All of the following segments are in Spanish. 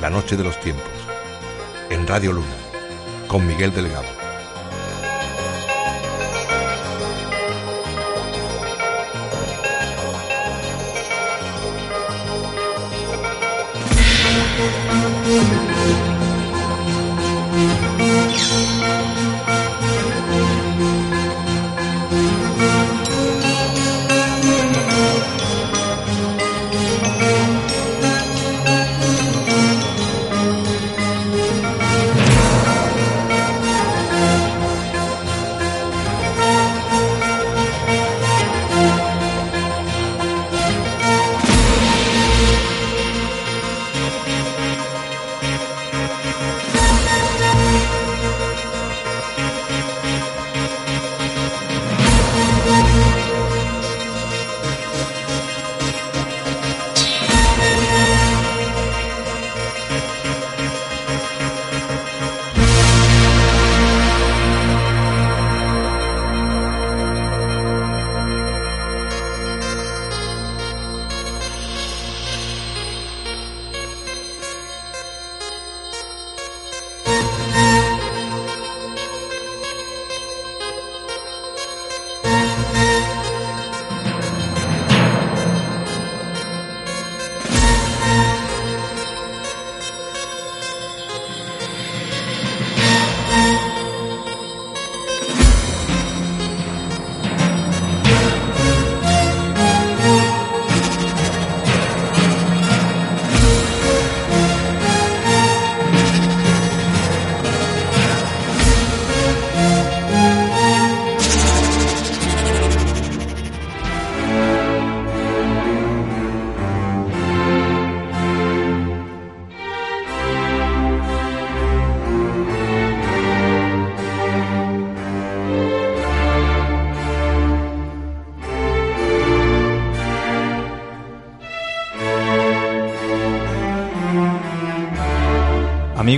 La Noche de los Tiempos, en Radio Luna, con Miguel Delgado.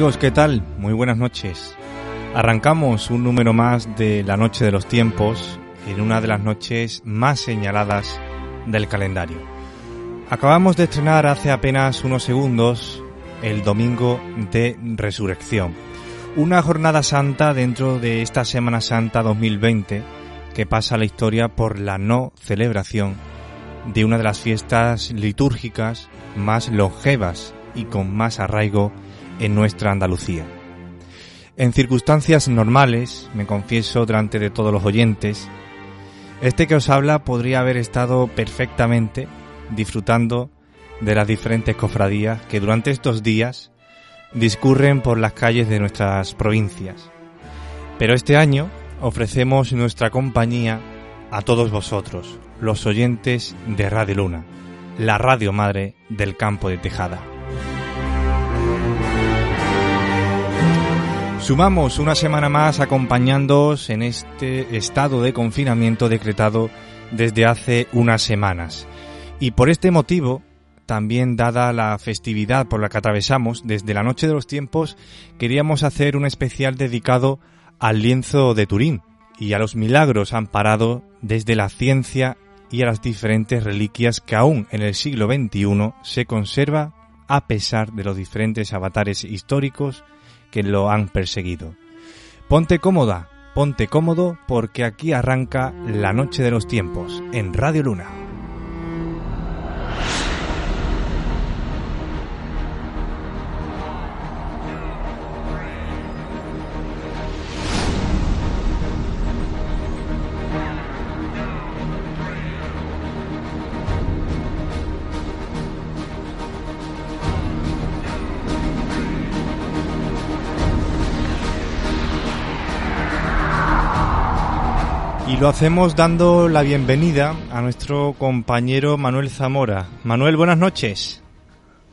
Amigos, ¿qué tal? Muy buenas noches. Arrancamos un número más de la Noche de los Tiempos en una de las noches más señaladas del calendario. Acabamos de estrenar hace apenas unos segundos el Domingo de Resurrección, una jornada santa dentro de esta Semana Santa 2020 que pasa a la historia por la no celebración de una de las fiestas litúrgicas más longevas y con más arraigo en nuestra Andalucía. En circunstancias normales, me confieso delante de todos los oyentes, este que os habla podría haber estado perfectamente disfrutando de las diferentes cofradías que durante estos días discurren por las calles de nuestras provincias. Pero este año ofrecemos nuestra compañía a todos vosotros, los oyentes de Radio Luna, la radio madre del campo de Tejada. Sumamos una semana más acompañándoos en este estado de confinamiento decretado desde hace unas semanas. Y por este motivo, también dada la festividad por la que atravesamos desde la noche de los tiempos, queríamos hacer un especial dedicado al lienzo de Turín y a los milagros amparados desde la ciencia y a las diferentes reliquias que aún en el siglo XXI se conserva a pesar de los diferentes avatares históricos que lo han perseguido. Ponte cómoda, ponte cómodo porque aquí arranca la noche de los tiempos en Radio Luna. Lo hacemos dando la bienvenida a nuestro compañero Manuel Zamora. Manuel, buenas noches.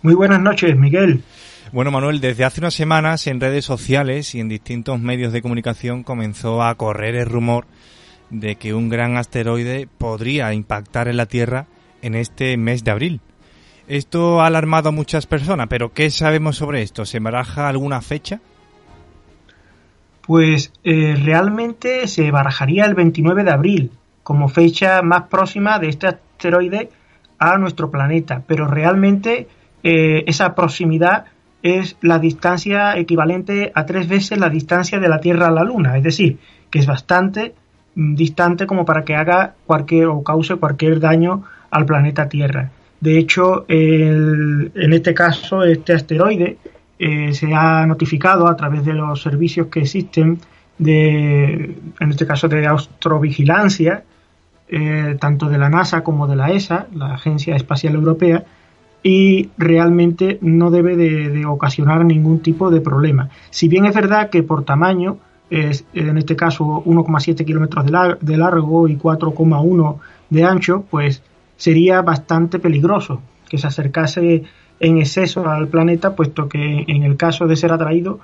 Muy buenas noches, Miguel. Bueno, Manuel, desde hace unas semanas en redes sociales y en distintos medios de comunicación comenzó a correr el rumor de que un gran asteroide podría impactar en la Tierra en este mes de abril. Esto ha alarmado a muchas personas, pero ¿qué sabemos sobre esto? ¿Se baraja alguna fecha? Pues eh, realmente se barajaría el 29 de abril como fecha más próxima de este asteroide a nuestro planeta, pero realmente eh, esa proximidad es la distancia equivalente a tres veces la distancia de la Tierra a la Luna, es decir, que es bastante mm, distante como para que haga cualquier o cause cualquier daño al planeta Tierra. De hecho, en este caso, este asteroide eh, se ha notificado a través de los servicios que existen de, en este caso de astrovigilancia, eh, tanto de la NASA como de la ESA, la Agencia Espacial Europea, y realmente no debe de, ocasionar ningún tipo de problema. Si bien es verdad que por tamaño, es, en este caso 1,7 kilómetros de, largo y 4,1 de ancho, pues sería bastante peligroso que se acercase en exceso al planeta, puesto que en el caso de ser atraído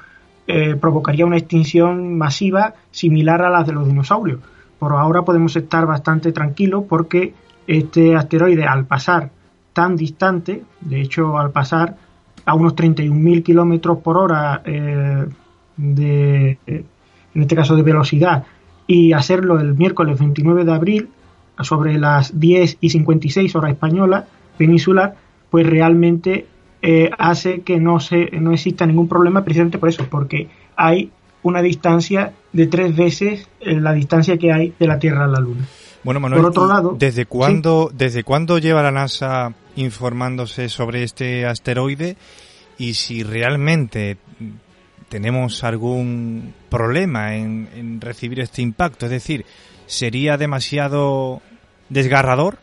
eh, provocaría una extinción masiva similar a la de los dinosaurios. Por ahora podemos estar bastante tranquilos porque este asteroide al pasar tan distante, de hecho al pasar a unos 31.000 kilómetros por hora eh, de, eh, en este caso de velocidad, y hacerlo el miércoles 29 de abril sobre las 10 y 56 horas española peninsular, pues realmente eh, hace que no, se, no exista ningún problema precisamente por eso, porque hay una distancia de tres veces la distancia que hay de la Tierra a la Luna. Bueno, Manuel, por otro lado, ¿desde cuándo, ¿desde cuándo lleva la NASA informándose sobre este asteroide y si realmente tenemos algún problema en, en recibir este impacto? Es decir, ¿sería demasiado desgarrador?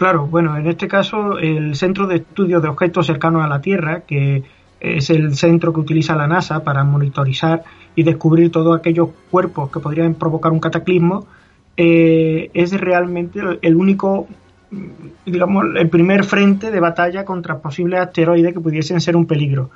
Claro, bueno, en este caso el Centro de Estudios de Objetos Cercanos a la Tierra, que es el centro que utiliza la NASA para monitorizar y descubrir todos aquellos cuerpos que podrían provocar un cataclismo, eh, es realmente el único, digamos, el primer frente de batalla contra posibles asteroides que pudiesen ser un peligro.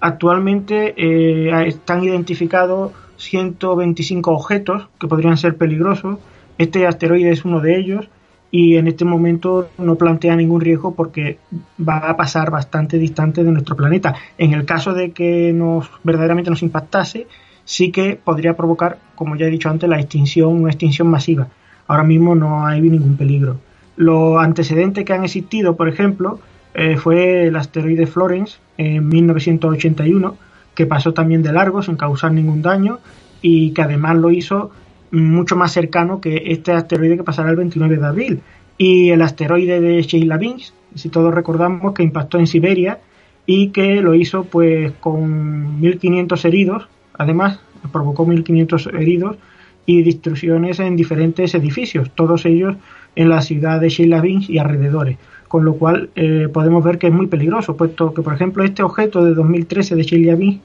Actualmente eh, están identificados 125 objetos que podrían ser peligrosos. Este asteroide es uno de ellos y en este momento no plantea ningún riesgo porque va a pasar bastante distante de nuestro planeta. En el caso de que nos verdaderamente nos impactase, sí que podría provocar, como ya he dicho antes, la extinción, una extinción masiva. Ahora mismo no hay ningún peligro. Los antecedentes que han existido, por ejemplo, eh, fue el asteroide Florence en 1981, que pasó también de largo sin causar ningún daño y que además lo hizo mucho más cercano que este asteroide que pasará el 29 de abril. Y el asteroide de Chelyabinsk, si todos recordamos, que impactó en Siberia y que lo hizo pues con 1.500 heridos, además provocó 1.500 heridos y destrucciones en diferentes edificios, todos ellos en la ciudad de Chelyabinsk y alrededores, con lo cual eh, podemos ver que es muy peligroso, puesto que, por ejemplo, este objeto de 2013 de Chelyabinsk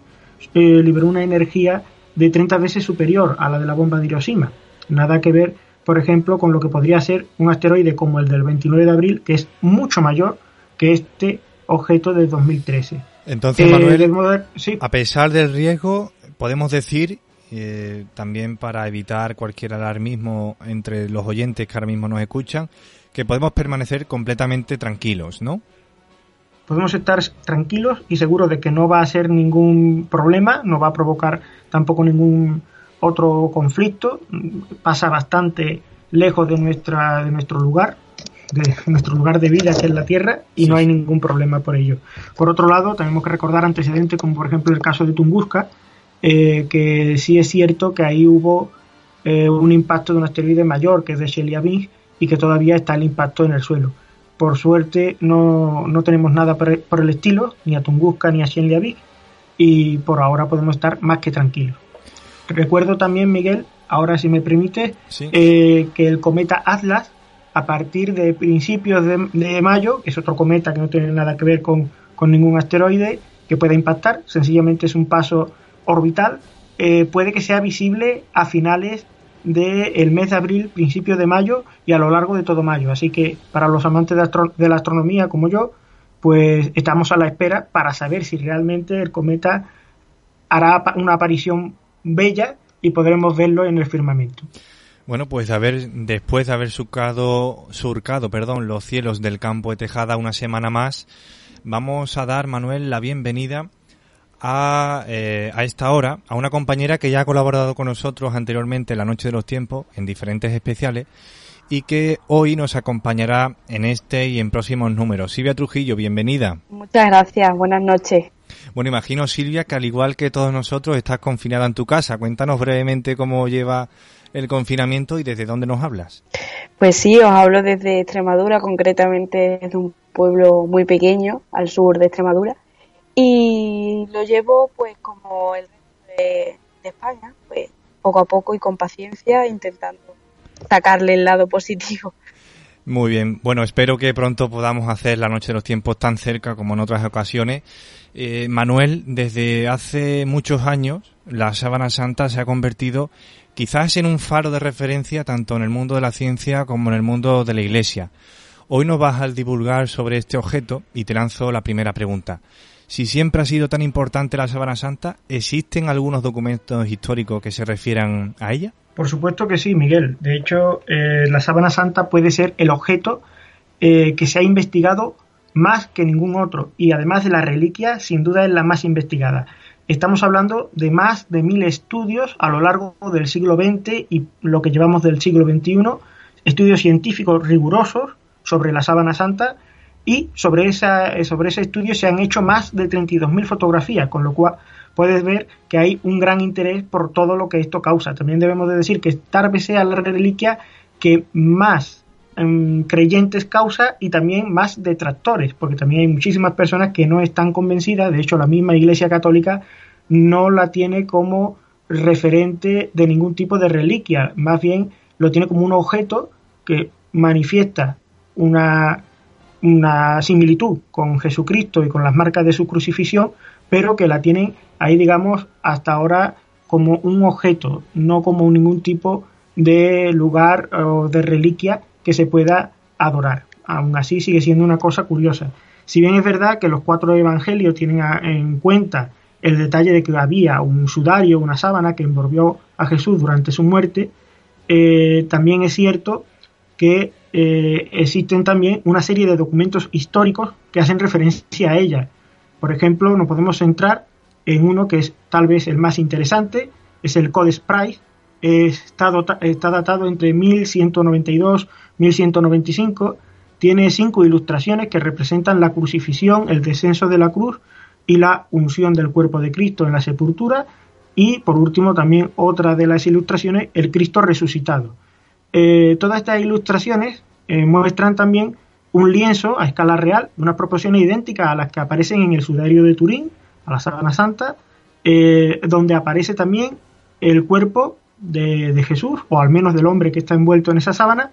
eh, liberó una energía de 30 veces superior a la de la bomba de Hiroshima. Nada que ver, por ejemplo, con lo que podría ser un asteroide como el del 29 de abril, que es mucho mayor que este objeto de 2013. Entonces, Manuel, eh, a pesar del riesgo, podemos decir, eh, también para evitar cualquier alarmismo entre los oyentes que ahora mismo nos escuchan, que podemos permanecer completamente tranquilos, ¿no? Podemos estar tranquilos y seguros de que no va a ser ningún problema, no va a provocar tampoco ningún otro conflicto, pasa bastante lejos de nuestra de nuestro lugar, de nuestro lugar de vida que es la Tierra y no hay ningún problema por ello. Por otro lado, tenemos que recordar antecedentes como por ejemplo el caso de Tunguska, eh, que sí es cierto que ahí hubo eh, un impacto de un asteroide mayor que es de Chelyabinsk y que todavía está el impacto en el suelo. Por suerte no, no tenemos nada por, el estilo, ni a Tunguska ni a Shenliabik, y por ahora podemos estar más que tranquilos. Recuerdo también, Miguel, ahora si me permite, eh, que el cometa Atlas, a partir de principios de, mayo, que es otro cometa que no tiene nada que ver con, con ningún asteroide que pueda impactar, sencillamente es un paso orbital, eh, puede que sea visible a finales del mes de abril, principio de mayo y a lo largo de todo mayo. Así que para los amantes de, la astronomía como yo, pues estamos a la espera para saber si realmente el cometa hará una aparición bella y podremos verlo en el firmamento. Bueno, pues a ver, después de haber surcado, surcado perdón, los cielos del campo de Tejada una semana más, vamos a dar, Manuel, la bienvenida a, eh, a esta hora a una compañera que ya ha colaborado con nosotros anteriormente en la Noche de los Tiempos en diferentes especiales y que hoy nos acompañará en este y en próximos números. Silvia Trujillo, bienvenida. Muchas gracias, buenas noches. Bueno, imagino, Silvia, que al igual que todos nosotros estás confinada en tu casa. Cuéntanos brevemente cómo lleva el confinamiento y desde dónde nos hablas. Pues sí, os hablo desde Extremadura, concretamente de un pueblo muy pequeño al sur de Extremadura. Y lo llevo pues como el de, de España, pues poco a poco y con paciencia, intentando sacarle el lado positivo. Muy bien, bueno, espero que pronto podamos hacer la Noche de los Tiempos tan cerca como en otras ocasiones. Eh, Manuel, desde hace muchos años, la sábana santa se ha convertido quizás en un faro de referencia tanto en el mundo de la ciencia como en el mundo de la Iglesia. Hoy nos vas a divulgar sobre este objeto y te lanzo la primera pregunta. Si siempre ha sido tan importante la sábana santa, ¿existen algunos documentos históricos que se refieran a ella? Por supuesto que sí, Miguel. De hecho, eh, la sábana santa puede ser el objeto eh, que se ha investigado más que ningún otro y además de la reliquia, sin duda es la más investigada. Estamos hablando de más de mil estudios a lo largo del siglo XX y lo que llevamos del siglo XXI, estudios científicos rigurosos sobre la sábana santa y sobre, esa, sobre ese estudio se han hecho más de 32.000 fotografías, con lo cual puedes ver que hay un gran interés por todo lo que esto causa. También debemos de decir que vez sea la reliquia que más em, creyentes causa y también más detractores, porque también hay muchísimas personas que no están convencidas, de hecho la misma Iglesia Católica no la tiene como referente de ningún tipo de reliquia, más bien lo tiene como un objeto que manifiesta una, una similitud con Jesucristo y con las marcas de su crucifixión, pero que la tienen ahí, digamos, hasta ahora como un objeto, no como ningún tipo de lugar o de reliquia que se pueda adorar. Aún así sigue siendo una cosa curiosa. Si bien es verdad que los cuatro evangelios tienen en cuenta el detalle de que había un sudario, una sábana que envolvió a Jesús durante su muerte, eh, también es cierto que eh, existen también una serie de documentos históricos que hacen referencia a ella. Por ejemplo, nos podemos centrar en uno que es tal vez el más interesante, es el Codex Price, está, datado entre 1192 1195, tiene cinco ilustraciones que representan la crucifixión, el descenso de la cruz y la unción del cuerpo de Cristo en la sepultura, y por último también otra de las ilustraciones, el Cristo resucitado. Eh, todas estas ilustraciones eh, muestran también un lienzo a escala real, de unas proporciones idénticas a las que aparecen en el sudario de Turín, a la sábana santa, eh, donde aparece también el cuerpo de, Jesús, o al menos del hombre que está envuelto en esa sábana,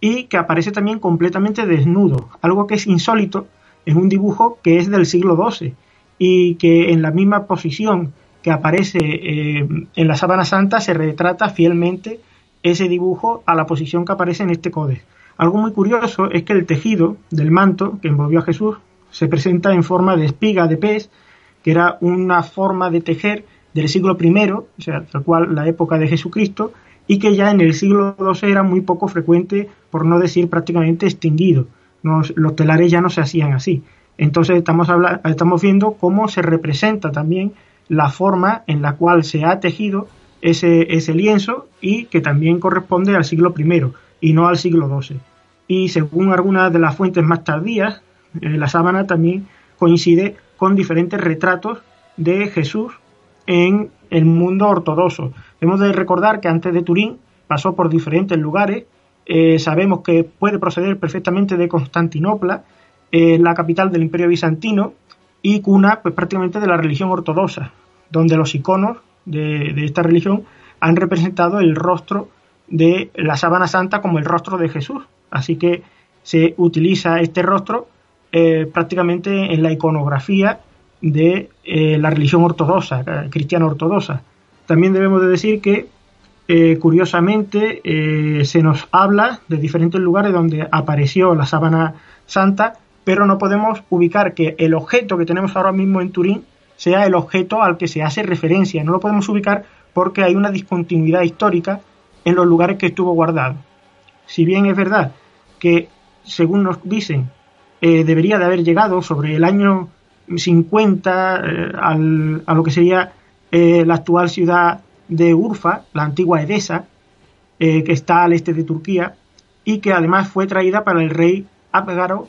y que aparece también completamente desnudo, algo que es insólito en un dibujo que es del siglo XII y que en la misma posición que aparece eh, en la sábana santa se retrata fielmente ese dibujo a la posición que aparece en este códex. Algo muy curioso es que el tejido del manto que envolvió a Jesús se presenta en forma de espiga de pez que era una forma de tejer del siglo I, o sea, tal cual la época de Jesucristo, y que ya en el siglo XII era muy poco frecuente, por no decir prácticamente extinguido. los telares ya no se hacían así. Entonces estamos, estamos viendo cómo se representa también la forma en la cual se ha tejido ese, ese lienzo y que también corresponde al siglo I y no al siglo XII. Y según algunas de las fuentes más tardías, eh, la sábana también coincide con diferentes retratos de Jesús en el mundo ortodoxo. Hemos de recordar que antes de Turín pasó por diferentes lugares. Eh, sabemos que puede proceder perfectamente de Constantinopla, eh, la capital del Imperio Bizantino y cuna pues, prácticamente de la religión ortodoxa, donde los iconos de, de esta religión han representado el rostro de la sábana santa como el rostro de Jesús. Así que se utiliza este rostro eh, prácticamente en la iconografía de eh, la religión ortodoxa, eh, cristiana ortodoxa. También debemos de decir que, curiosamente, se nos habla de diferentes lugares donde apareció la sábana santa, pero no podemos ubicar que el objeto que tenemos ahora mismo en Turín sea el objeto al que se hace referencia. No lo podemos ubicar porque hay una discontinuidad histórica en los lugares que estuvo guardado. Si bien es verdad que, según nos dicen, eh, debería de haber llegado sobre el año 50 eh, a lo que sería eh, la actual ciudad de Urfa, la antigua Edesa, que está al este de Turquía, y que además fue traída para el rey Abgaro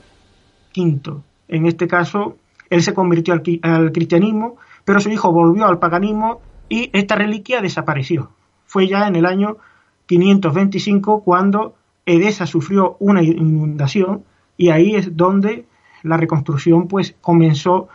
V. En este caso, él se convirtió al, cristianismo, pero su hijo volvió al paganismo y esta reliquia desapareció. Fue ya en el año 525 cuando Edesa sufrió una inundación y ahí es donde la reconstrucción pues comenzó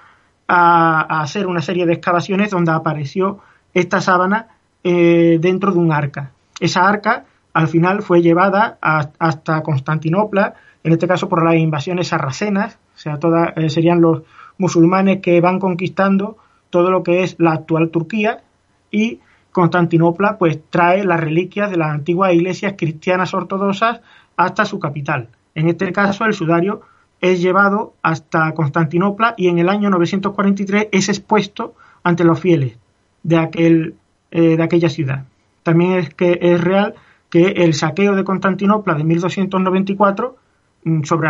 a, hacer una serie de excavaciones donde apareció esta sábana eh, dentro de un arca. Esa arca al final fue llevada hasta Constantinopla, en este caso por las invasiones sarracenas, o sea, todas eh, serían los musulmanes que van conquistando todo lo que es la actual Turquía y Constantinopla pues trae las reliquias de las antiguas iglesias cristianas ortodoxas hasta su capital. En este caso el sudario es llevado hasta Constantinopla y en el año 943 es expuesto ante los fieles de, aquel, eh, de aquella ciudad. También es que es real que el saqueo de Constantinopla de 1294, mm, sobre,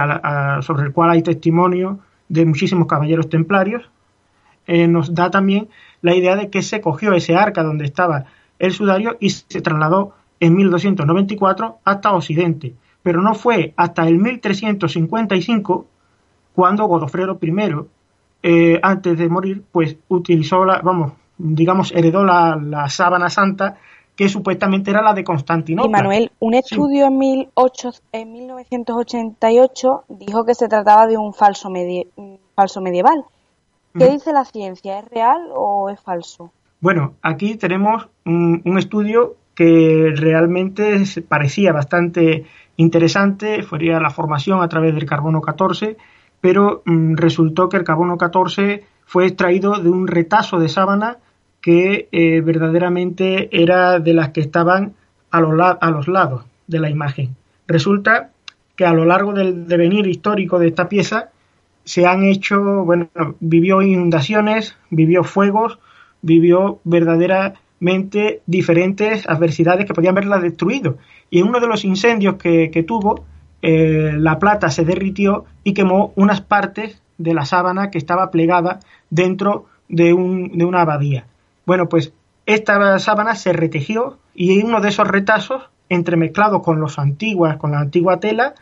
sobre el cual hay testimonio de muchísimos caballeros templarios, eh, nos da también la idea de que se cogió ese arca donde estaba el sudario y se trasladó en 1294 hasta Occidente. Pero no fue hasta el 1355 cuando Godofredo I, eh, antes de morir, pues utilizó la, vamos, digamos, heredó la, la sábana santa que supuestamente era la de Constantinopla. Y Manuel, un estudio en, 1988 dijo que se trataba de un falso, falso medieval. ¿Qué dice la ciencia? ¿Es real o es falso? Bueno, aquí tenemos un, estudio que realmente parecía bastante interesante, sería la formación a través del carbono 14, pero mm, resultó que el carbono 14 fue extraído de un retazo de sábana que eh, verdaderamente era de las que estaban a, a los lados de la imagen. Resulta que a lo largo del devenir histórico de esta pieza se han hecho, bueno, vivió inundaciones, vivió fuegos, vivió verdaderamente diferentes adversidades que podían haberla destruido. Y en uno de los incendios que, tuvo, eh, la plata se derritió y quemó unas partes de la sábana que estaba plegada dentro de, un, de una abadía. Bueno, pues esta sábana se retejió y uno de esos retazos, entremezclados con los antiguas, con la antigua tela,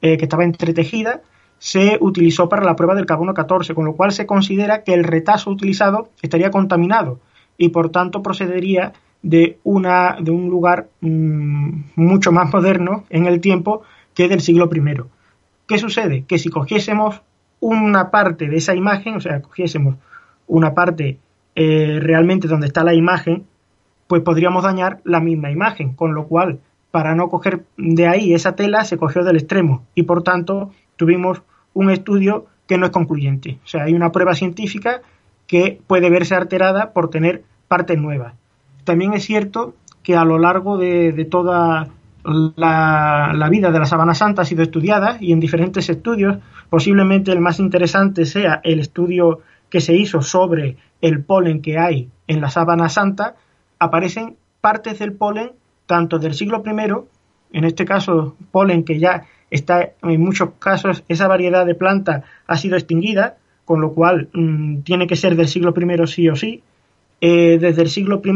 eh, que estaba entretejida, se utilizó para la prueba del carbono 14, con lo cual se considera que el retazo utilizado estaría contaminado y por tanto procedería de, una, de un lugar mm, mucho más moderno en el tiempo que del siglo I. ¿Qué sucede? Que si cogiésemos una parte de esa imagen, o sea, cogiésemos una parte eh, realmente donde está la imagen, pues podríamos dañar la misma imagen, con lo cual, para no coger de ahí esa tela, se cogió del extremo y por tanto tuvimos un estudio que no es concluyente. O sea, hay una prueba científica que puede verse alterada por tener partes nuevas. También es cierto que a lo largo de, toda la, la, vida de la Sabana Santa ha sido estudiada y en diferentes estudios, posiblemente el más interesante sea el estudio que se hizo sobre el polen que hay en la sábana santa, aparecen partes del polen tanto del siglo I, en este caso polen que ya está en muchos casos esa variedad de planta ha sido extinguida, con lo cual mm, tiene que ser del siglo I sí o sí. Eh, desde el siglo I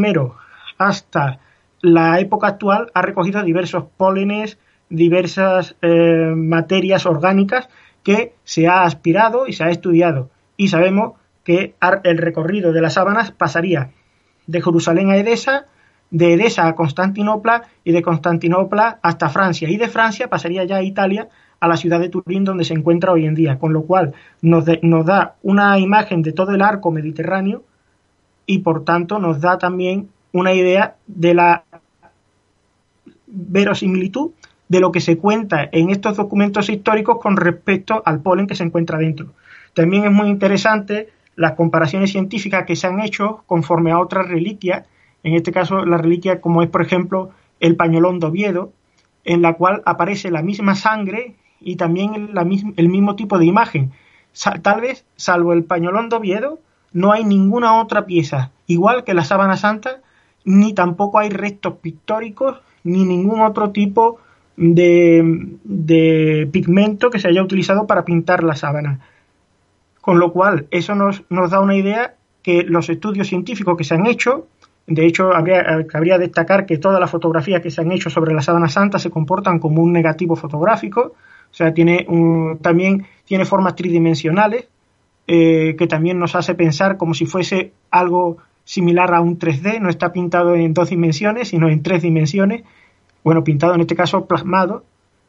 hasta la época actual ha recogido diversos pólenes, diversas eh, materias orgánicas que se ha aspirado y se ha estudiado. Y sabemos que el recorrido de las sábanas pasaría de Jerusalén a Edesa, de Edesa a Constantinopla y de Constantinopla hasta Francia. Y de Francia pasaría ya a Italia, a la ciudad de Turín donde se encuentra hoy en día. Con lo cual nos, nos da una imagen de todo el arco mediterráneo y por tanto nos da también una idea de la verosimilitud de lo que se cuenta en estos documentos históricos con respecto al polen que se encuentra dentro. También es muy interesante las comparaciones científicas que se han hecho conforme a otras reliquias, en este caso la reliquia como es por ejemplo el pañolón de Oviedo, en la cual aparece la misma sangre y también el mismo tipo de imagen. Tal vez, salvo el pañolón de Oviedo, no hay ninguna otra pieza, igual que la sábana santa, ni tampoco hay restos pictóricos, ni ningún otro tipo de, de pigmento que se haya utilizado para pintar la sábana. Con lo cual, eso nos, nos da una idea que los estudios científicos que se han hecho, de hecho, habría, cabría destacar que todas las fotografías que se han hecho sobre la sábana santa se comportan como un negativo fotográfico, o sea, tiene también tiene formas tridimensionales, eh, que también nos hace pensar como si fuese algo similar a un 3D, no está pintado en dos dimensiones, sino en tres dimensiones, bueno, pintado en este caso plasmado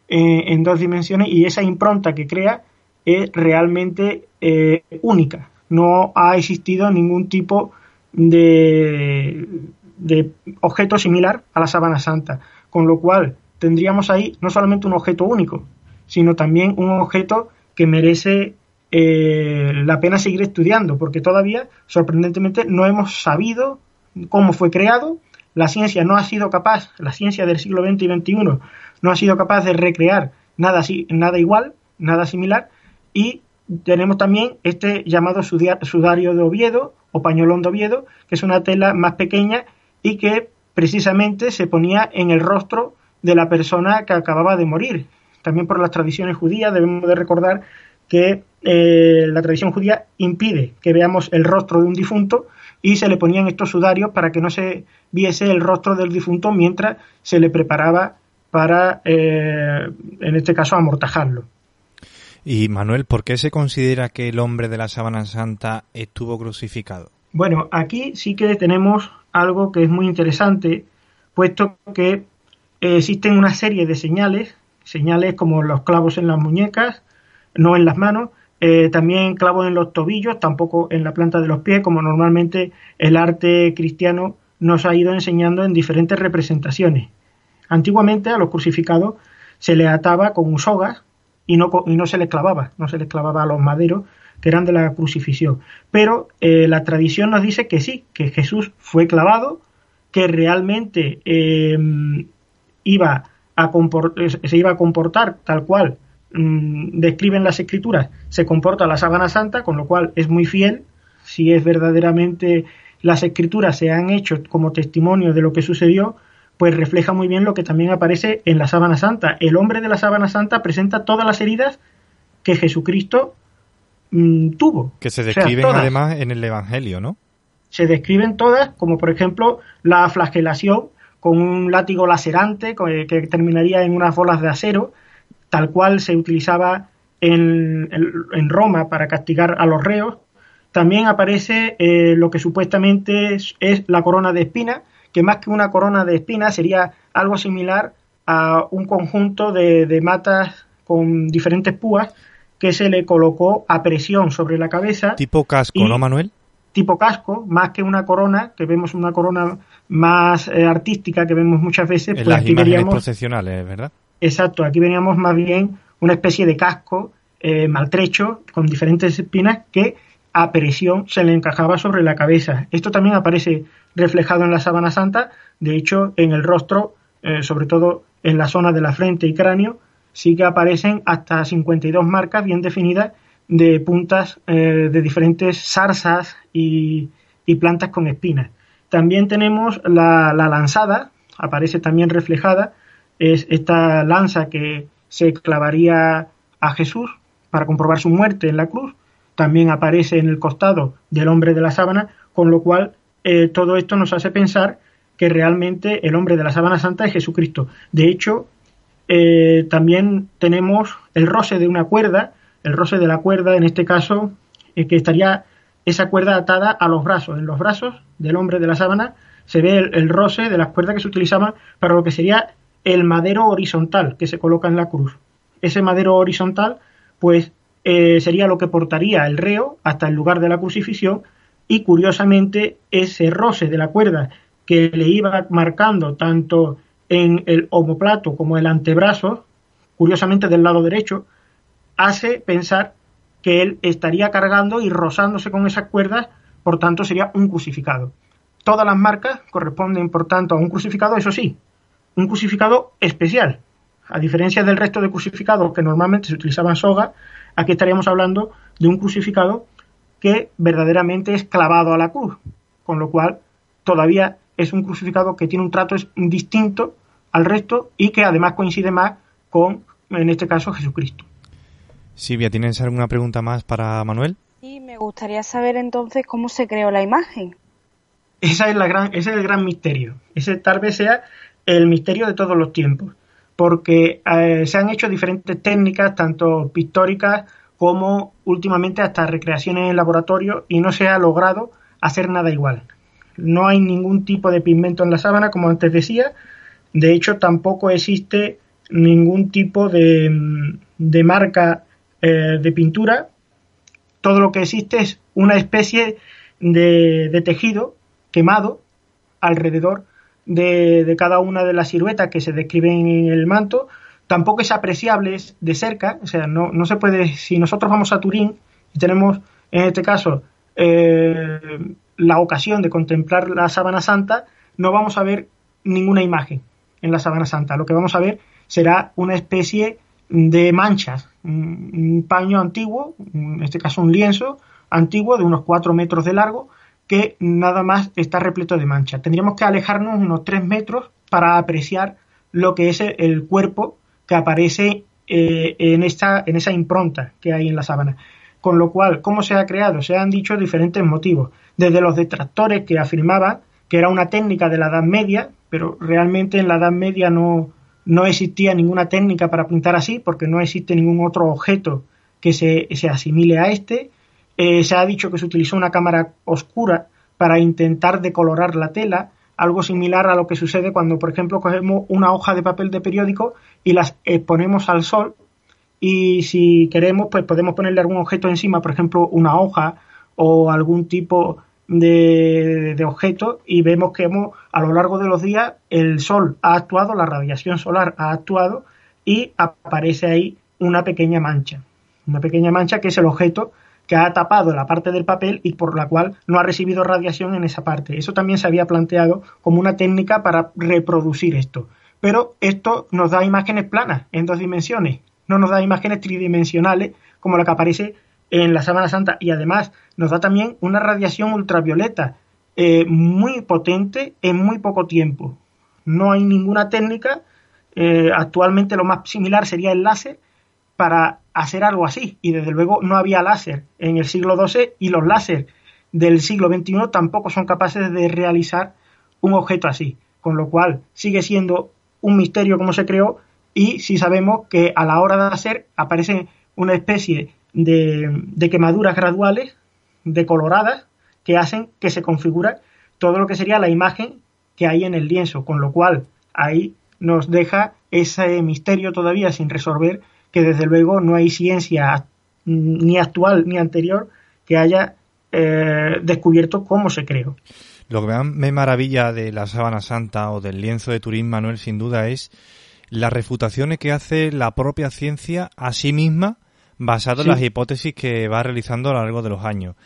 eh, en dos dimensiones y esa impronta que crea es realmente eh, única. No ha existido ningún tipo de, de objeto similar a la sábana santa, con lo cual tendríamos ahí no solamente un objeto único, sino también un objeto que merece eh, la pena seguir estudiando, porque todavía, sorprendentemente, no hemos sabido cómo fue creado, la ciencia no ha sido capaz, la ciencia del siglo XX y XXI no ha sido capaz de recrear nada, nada igual, nada similar, y tenemos también este llamado sudario de Oviedo o pañolón de Oviedo, que es una tela más pequeña y que precisamente se ponía en el rostro de la persona que acababa de morir. También por las tradiciones judías debemos de recordar que eh, la tradición judía impide que veamos el rostro de un difunto y se le ponían estos sudarios para que no se viese el rostro del difunto mientras se le preparaba para, eh, en este caso, amortajarlo. Y Manuel, ¿por qué se considera que el hombre de la sábana santa estuvo crucificado? Bueno, aquí sí que tenemos algo que es muy interesante, puesto que existen una serie de señales, señales como los clavos en las muñecas, no en las manos, eh, también clavos en los tobillos, tampoco en la planta de los pies, como normalmente el arte cristiano nos ha ido enseñando en diferentes representaciones. Antiguamente a los crucificados se les ataba con sogas y no, y no se les clavaba, no se les clavaba a los maderos que eran de la crucifixión. Pero eh, la tradición nos dice que sí, que Jesús fue clavado, que realmente eh, iba a se iba a comportar tal cual Mm, describen las escrituras se comporta la sábana santa, con lo cual es muy fiel, si es verdaderamente las escrituras se han hecho como testimonio de lo que sucedió, pues refleja muy bien lo que también aparece en la sábana santa. El hombre de la sábana santa presenta todas las heridas que Jesucristo mm, tuvo. Que se describen además en el Evangelio, ¿no? Se describen todas, como por ejemplo la flagelación con un látigo lacerante que terminaría en unas bolas de acero, tal cual se utilizaba en, Roma para castigar a los reos. También aparece eh, lo que supuestamente es, la corona de espinas, que más que una corona de espinas sería algo similar a un conjunto de, matas con diferentes púas que se le colocó a presión sobre la cabeza. Tipo casco, ¿no, Manuel? Tipo casco, más que una corona, que vemos una corona más eh, artística que vemos muchas veces. En pues las imágenes procesionales, ¿verdad? Exacto, aquí veníamos más bien una especie de casco eh, maltrecho con diferentes espinas que a presión se le encajaba sobre la cabeza. Esto también aparece reflejado en la sábana santa, de hecho en el rostro, eh, sobre todo en la zona de la frente y cráneo, sí que aparecen hasta 52 marcas bien definidas de puntas eh, de diferentes zarzas y, plantas con espinas. También tenemos la lanzada, aparece también reflejada es esta lanza que se clavaría a Jesús para comprobar su muerte en la cruz, también aparece en el costado del hombre de la sábana, con lo cual eh, todo esto nos hace pensar que realmente el hombre de la sábana santa es Jesucristo. De hecho, eh, también tenemos el roce de una cuerda, el roce de la cuerda, en este caso, eh, que estaría esa cuerda atada a los brazos. En los brazos del hombre de la sábana se ve el, el roce de las cuerdas que se utilizaban para lo que sería el madero horizontal que se coloca en la cruz. Ese madero horizontal, pues, eh, sería lo que portaría el reo hasta el lugar de la crucifixión y curiosamente ese roce de la cuerda que le iba marcando tanto en el omoplato como el antebrazo, curiosamente del lado derecho, hace pensar que él estaría cargando y rozándose con esas cuerdas, por tanto sería un crucificado. Todas las marcas corresponden, por tanto, a un crucificado, eso sí, un crucificado especial. A diferencia del resto de crucificados que normalmente se utilizaban soga, aquí estaríamos hablando de un crucificado que verdaderamente es clavado a la cruz, con lo cual todavía es un crucificado que tiene un trato distinto al resto y que además coincide más con, en este caso, Jesucristo. Silvia, ¿tienes alguna pregunta más para Manuel? Sí, me gustaría saber entonces cómo se creó la imagen. Esa es la gran, ese es el gran misterio. Ese tal vez sea el misterio de todos los tiempos, porque eh, se han hecho diferentes técnicas, tanto pictóricas como últimamente hasta recreaciones en laboratorio y no se ha logrado hacer nada igual. No hay ningún tipo de pigmento en la sábana, como antes decía. De hecho, tampoco existe ningún tipo de, de marca eh, de pintura. Todo lo que existe es una especie de, de tejido quemado alrededor de, cada una de las siluetas que se describen en el manto. Tampoco es apreciable de cerca, o sea, no, no se puede, si nosotros vamos a Turín y tenemos en este caso eh, la ocasión de contemplar la sábana santa, no vamos a ver ninguna imagen en la sábana santa. Lo que vamos a ver será una especie de manchas, un paño antiguo, en este caso un lienzo antiguo de unos 4 metros de largo, que nada más está repleto de manchas. Tendríamos que alejarnos unos 3 metros para apreciar lo que es el cuerpo que aparece eh, en, esta, en esa impronta que hay en la sábana. Con lo cual, ¿cómo se ha creado? Se han dicho diferentes motivos. Desde los detractores que afirmaban que era una técnica de la Edad Media, pero realmente en la Edad Media no, no existía ninguna técnica para pintar así, porque no existe ningún otro objeto que se, se asimile a este. Eh, se ha dicho que se utilizó una cámara oscura para intentar decolorar la tela, algo similar a lo que sucede cuando, por ejemplo, cogemos una hoja de papel de periódico y las exponemos al sol y si queremos, pues podemos ponerle algún objeto encima, por ejemplo, una hoja o algún tipo de, de objeto y vemos que hemos, a lo largo de los días el sol ha actuado, la radiación solar ha actuado y aparece ahí una pequeña mancha. Una pequeña mancha que es el objeto que ha tapado la parte del papel y por la cual no ha recibido radiación en esa parte. Eso también se había planteado como una técnica para reproducir esto. Pero esto nos da imágenes planas en dos dimensiones no nos da imágenes tridimensionales como la que aparece en la Sábana Santa y además nos da también una radiación ultravioleta eh, muy potente en muy poco tiempo. No hay ninguna técnica, eh, actualmente lo más similar sería el láser para hacer algo así. Y desde luego no había láser en el siglo XII y los láser del siglo XXI tampoco son capaces de realizar un objeto así, con lo cual sigue siendo un misterio cómo se creó y si sabemos que a la hora de hacer aparece una especie de, quemaduras graduales, decoloradas, que hacen que se configura todo lo que sería la imagen que hay en el lienzo, con lo cual ahí nos deja ese misterio todavía sin resolver, que desde luego no hay ciencia ni actual ni anterior que haya eh, descubierto cómo se creó. Lo que me maravilla de la sábana santa o del lienzo de Turín, Manuel, sin duda es las refutaciones que hace la propia ciencia a sí misma basado en las hipótesis que va realizando a lo largo de los años.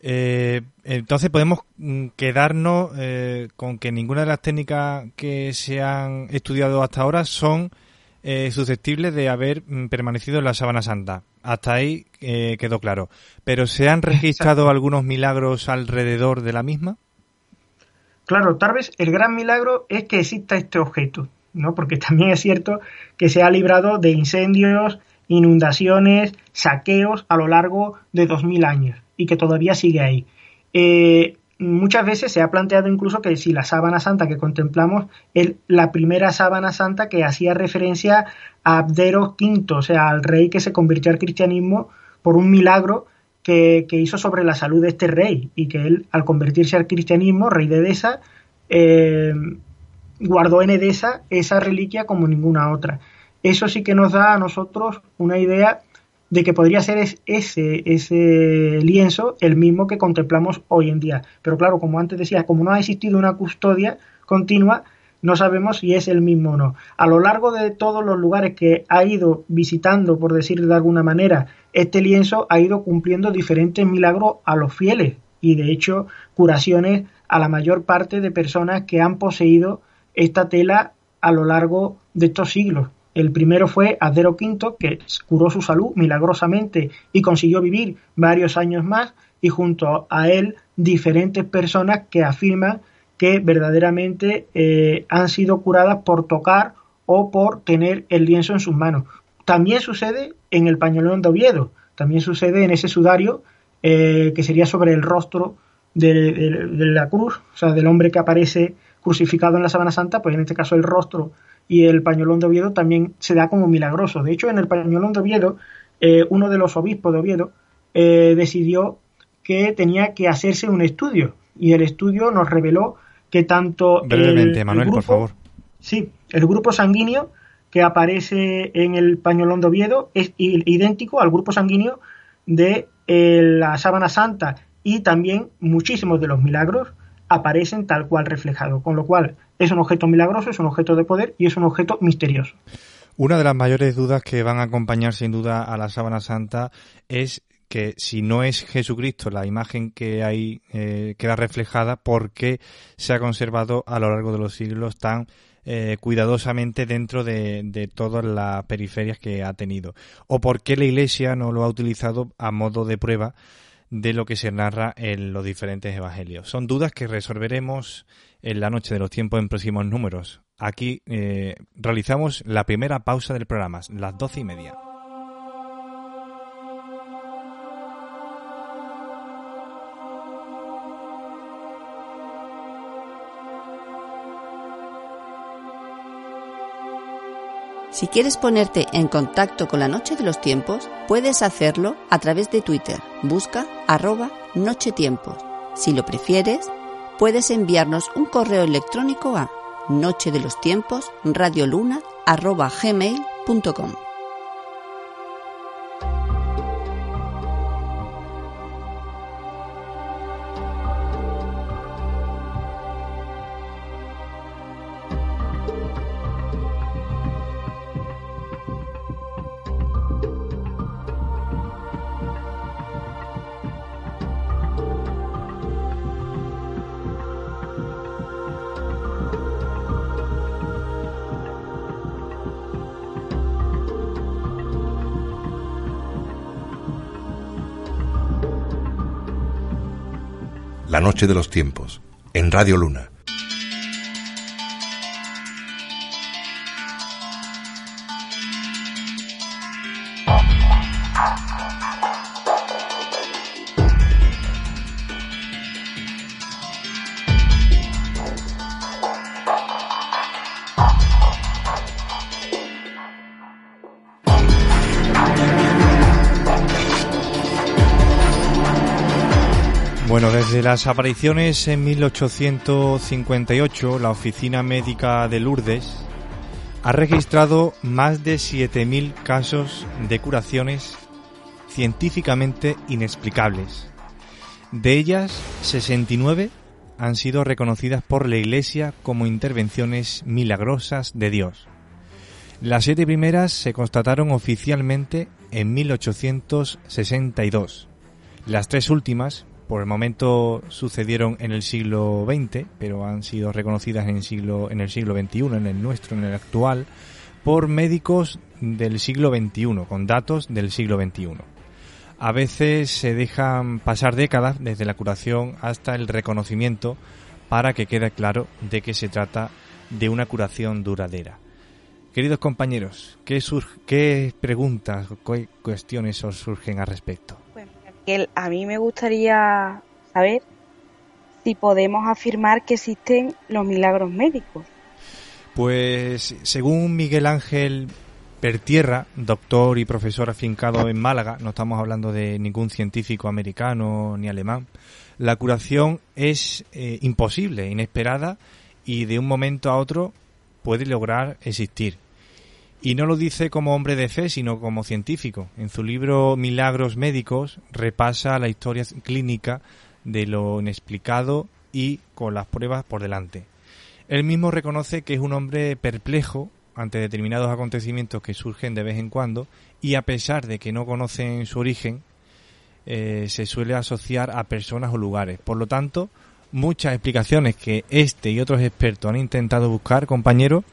Eh, entonces podemos mm, quedarnos eh, con que ninguna de las técnicas que se han estudiado hasta ahora son eh, susceptibles de haber mm, permanecido en la sábana santa. Hasta ahí quedó claro. Pero ¿se han registrado algunos milagros alrededor de la misma? Claro, tal vez el gran milagro es que exista este objeto. ¿no? Porque también es cierto que se ha librado de incendios, inundaciones, saqueos a lo largo de 2000 años y que todavía sigue ahí. Eh, muchas veces se ha planteado incluso que si la sábana santa que contemplamos es la primera sábana santa que hacía referencia a Abdero V, o sea, al rey que se convirtió al cristianismo por un milagro que, hizo sobre la salud de este rey y que él, al convertirse al cristianismo, rey de Edesa, eh, guardó en Edesa esa reliquia como ninguna otra. Eso sí que nos da a nosotros una idea de que podría ser ese, ese lienzo el mismo que contemplamos hoy en día. Pero claro, como antes decía, como no ha existido una custodia continua, no sabemos si es el mismo o no. A lo largo de todos los lugares que ha ido visitando, por decir de alguna manera, este lienzo ha ido cumpliendo diferentes milagros a los fieles y de hecho curaciones a la mayor parte de personas que han poseído esta tela a lo largo de estos siglos. El primero fue Adero V, que curó su salud milagrosamente y consiguió vivir varios años más, y junto a él diferentes personas que afirman que verdaderamente eh, han sido curadas por tocar o por tener el lienzo en sus manos. También sucede en el pañolón de Oviedo, también sucede en ese sudario eh, que sería sobre el rostro de, de, la cruz, o sea, del hombre que aparece crucificado en la Sábana Santa, pues en este caso el rostro y el pañolón de Oviedo también se da como milagroso. De hecho, en el pañolón de Oviedo, eh, uno de los obispos de Oviedo eh, decidió que tenía que hacerse un estudio y el estudio nos reveló que tanto brevemente Manuel por favor sí el grupo sanguíneo que aparece en el pañolón de Oviedo es idéntico al grupo sanguíneo de eh, la sábana santa y también muchísimos de los milagros aparecen tal cual reflejados, con lo cual es un objeto milagroso, es un objeto de poder y es un objeto misterioso. Una de las mayores dudas que van a acompañar sin duda a la sábana santa es que si no es Jesucristo la imagen que hay eh, queda reflejada, ¿por qué se ha conservado a lo largo de los siglos tan eh, cuidadosamente dentro de, de, todas las periferias que ha tenido? ¿O por qué la Iglesia no lo ha utilizado a modo de prueba de lo que se narra en los diferentes evangelios. Son dudas que resolveremos en la noche de los tiempos en próximos números. Aquí eh, realizamos la primera pausa del programa, las doce y media. Si quieres ponerte en contacto con la Noche de los Tiempos, puedes hacerlo a través de Twitter. Busca arroba nochetiempos. Si lo prefieres, puedes enviarnos un correo electrónico a noche de los tiempos radioluna arroba gmail.com. Noche de los Tiempos, en Radio Luna. Las apariciones en 1858, la Oficina Médica de Lourdes ha registrado más de 7.000 casos de curaciones científicamente inexplicables. De ellas, 69 han sido reconocidas por la Iglesia como intervenciones milagrosas de Dios. Las siete primeras se constataron oficialmente en 1862. Las tres últimas por el momento sucedieron en el siglo XX, pero han sido reconocidas en el siglo, en el siglo XXI, en el nuestro, en el actual, por médicos del siglo XXI, con datos del siglo XXI. A veces se dejan pasar décadas desde la curación hasta el reconocimiento para que quede claro de que se trata de una curación duradera. Queridos compañeros, ¿qué, qué preguntas, qué cuestiones os surgen al respecto? A mí me gustaría saber si podemos afirmar que existen los milagros médicos. Pues según Miguel Ángel Pertierra, doctor y profesor afincado en Málaga, no estamos hablando de ningún científico americano ni alemán, la curación es eh, imposible, inesperada y de un momento a otro puede lograr existir. Y no lo dice como hombre de fe, sino como científico. En su libro Milagros Médicos repasa la historia clínica de lo inexplicado y con las pruebas por delante. Él mismo reconoce que es un hombre perplejo ante determinados acontecimientos que surgen de vez en cuando y a pesar de que no conocen su origen, eh, se suele asociar a personas o lugares. Por lo tanto, muchas explicaciones que este y otros expertos han intentado buscar, compañeros,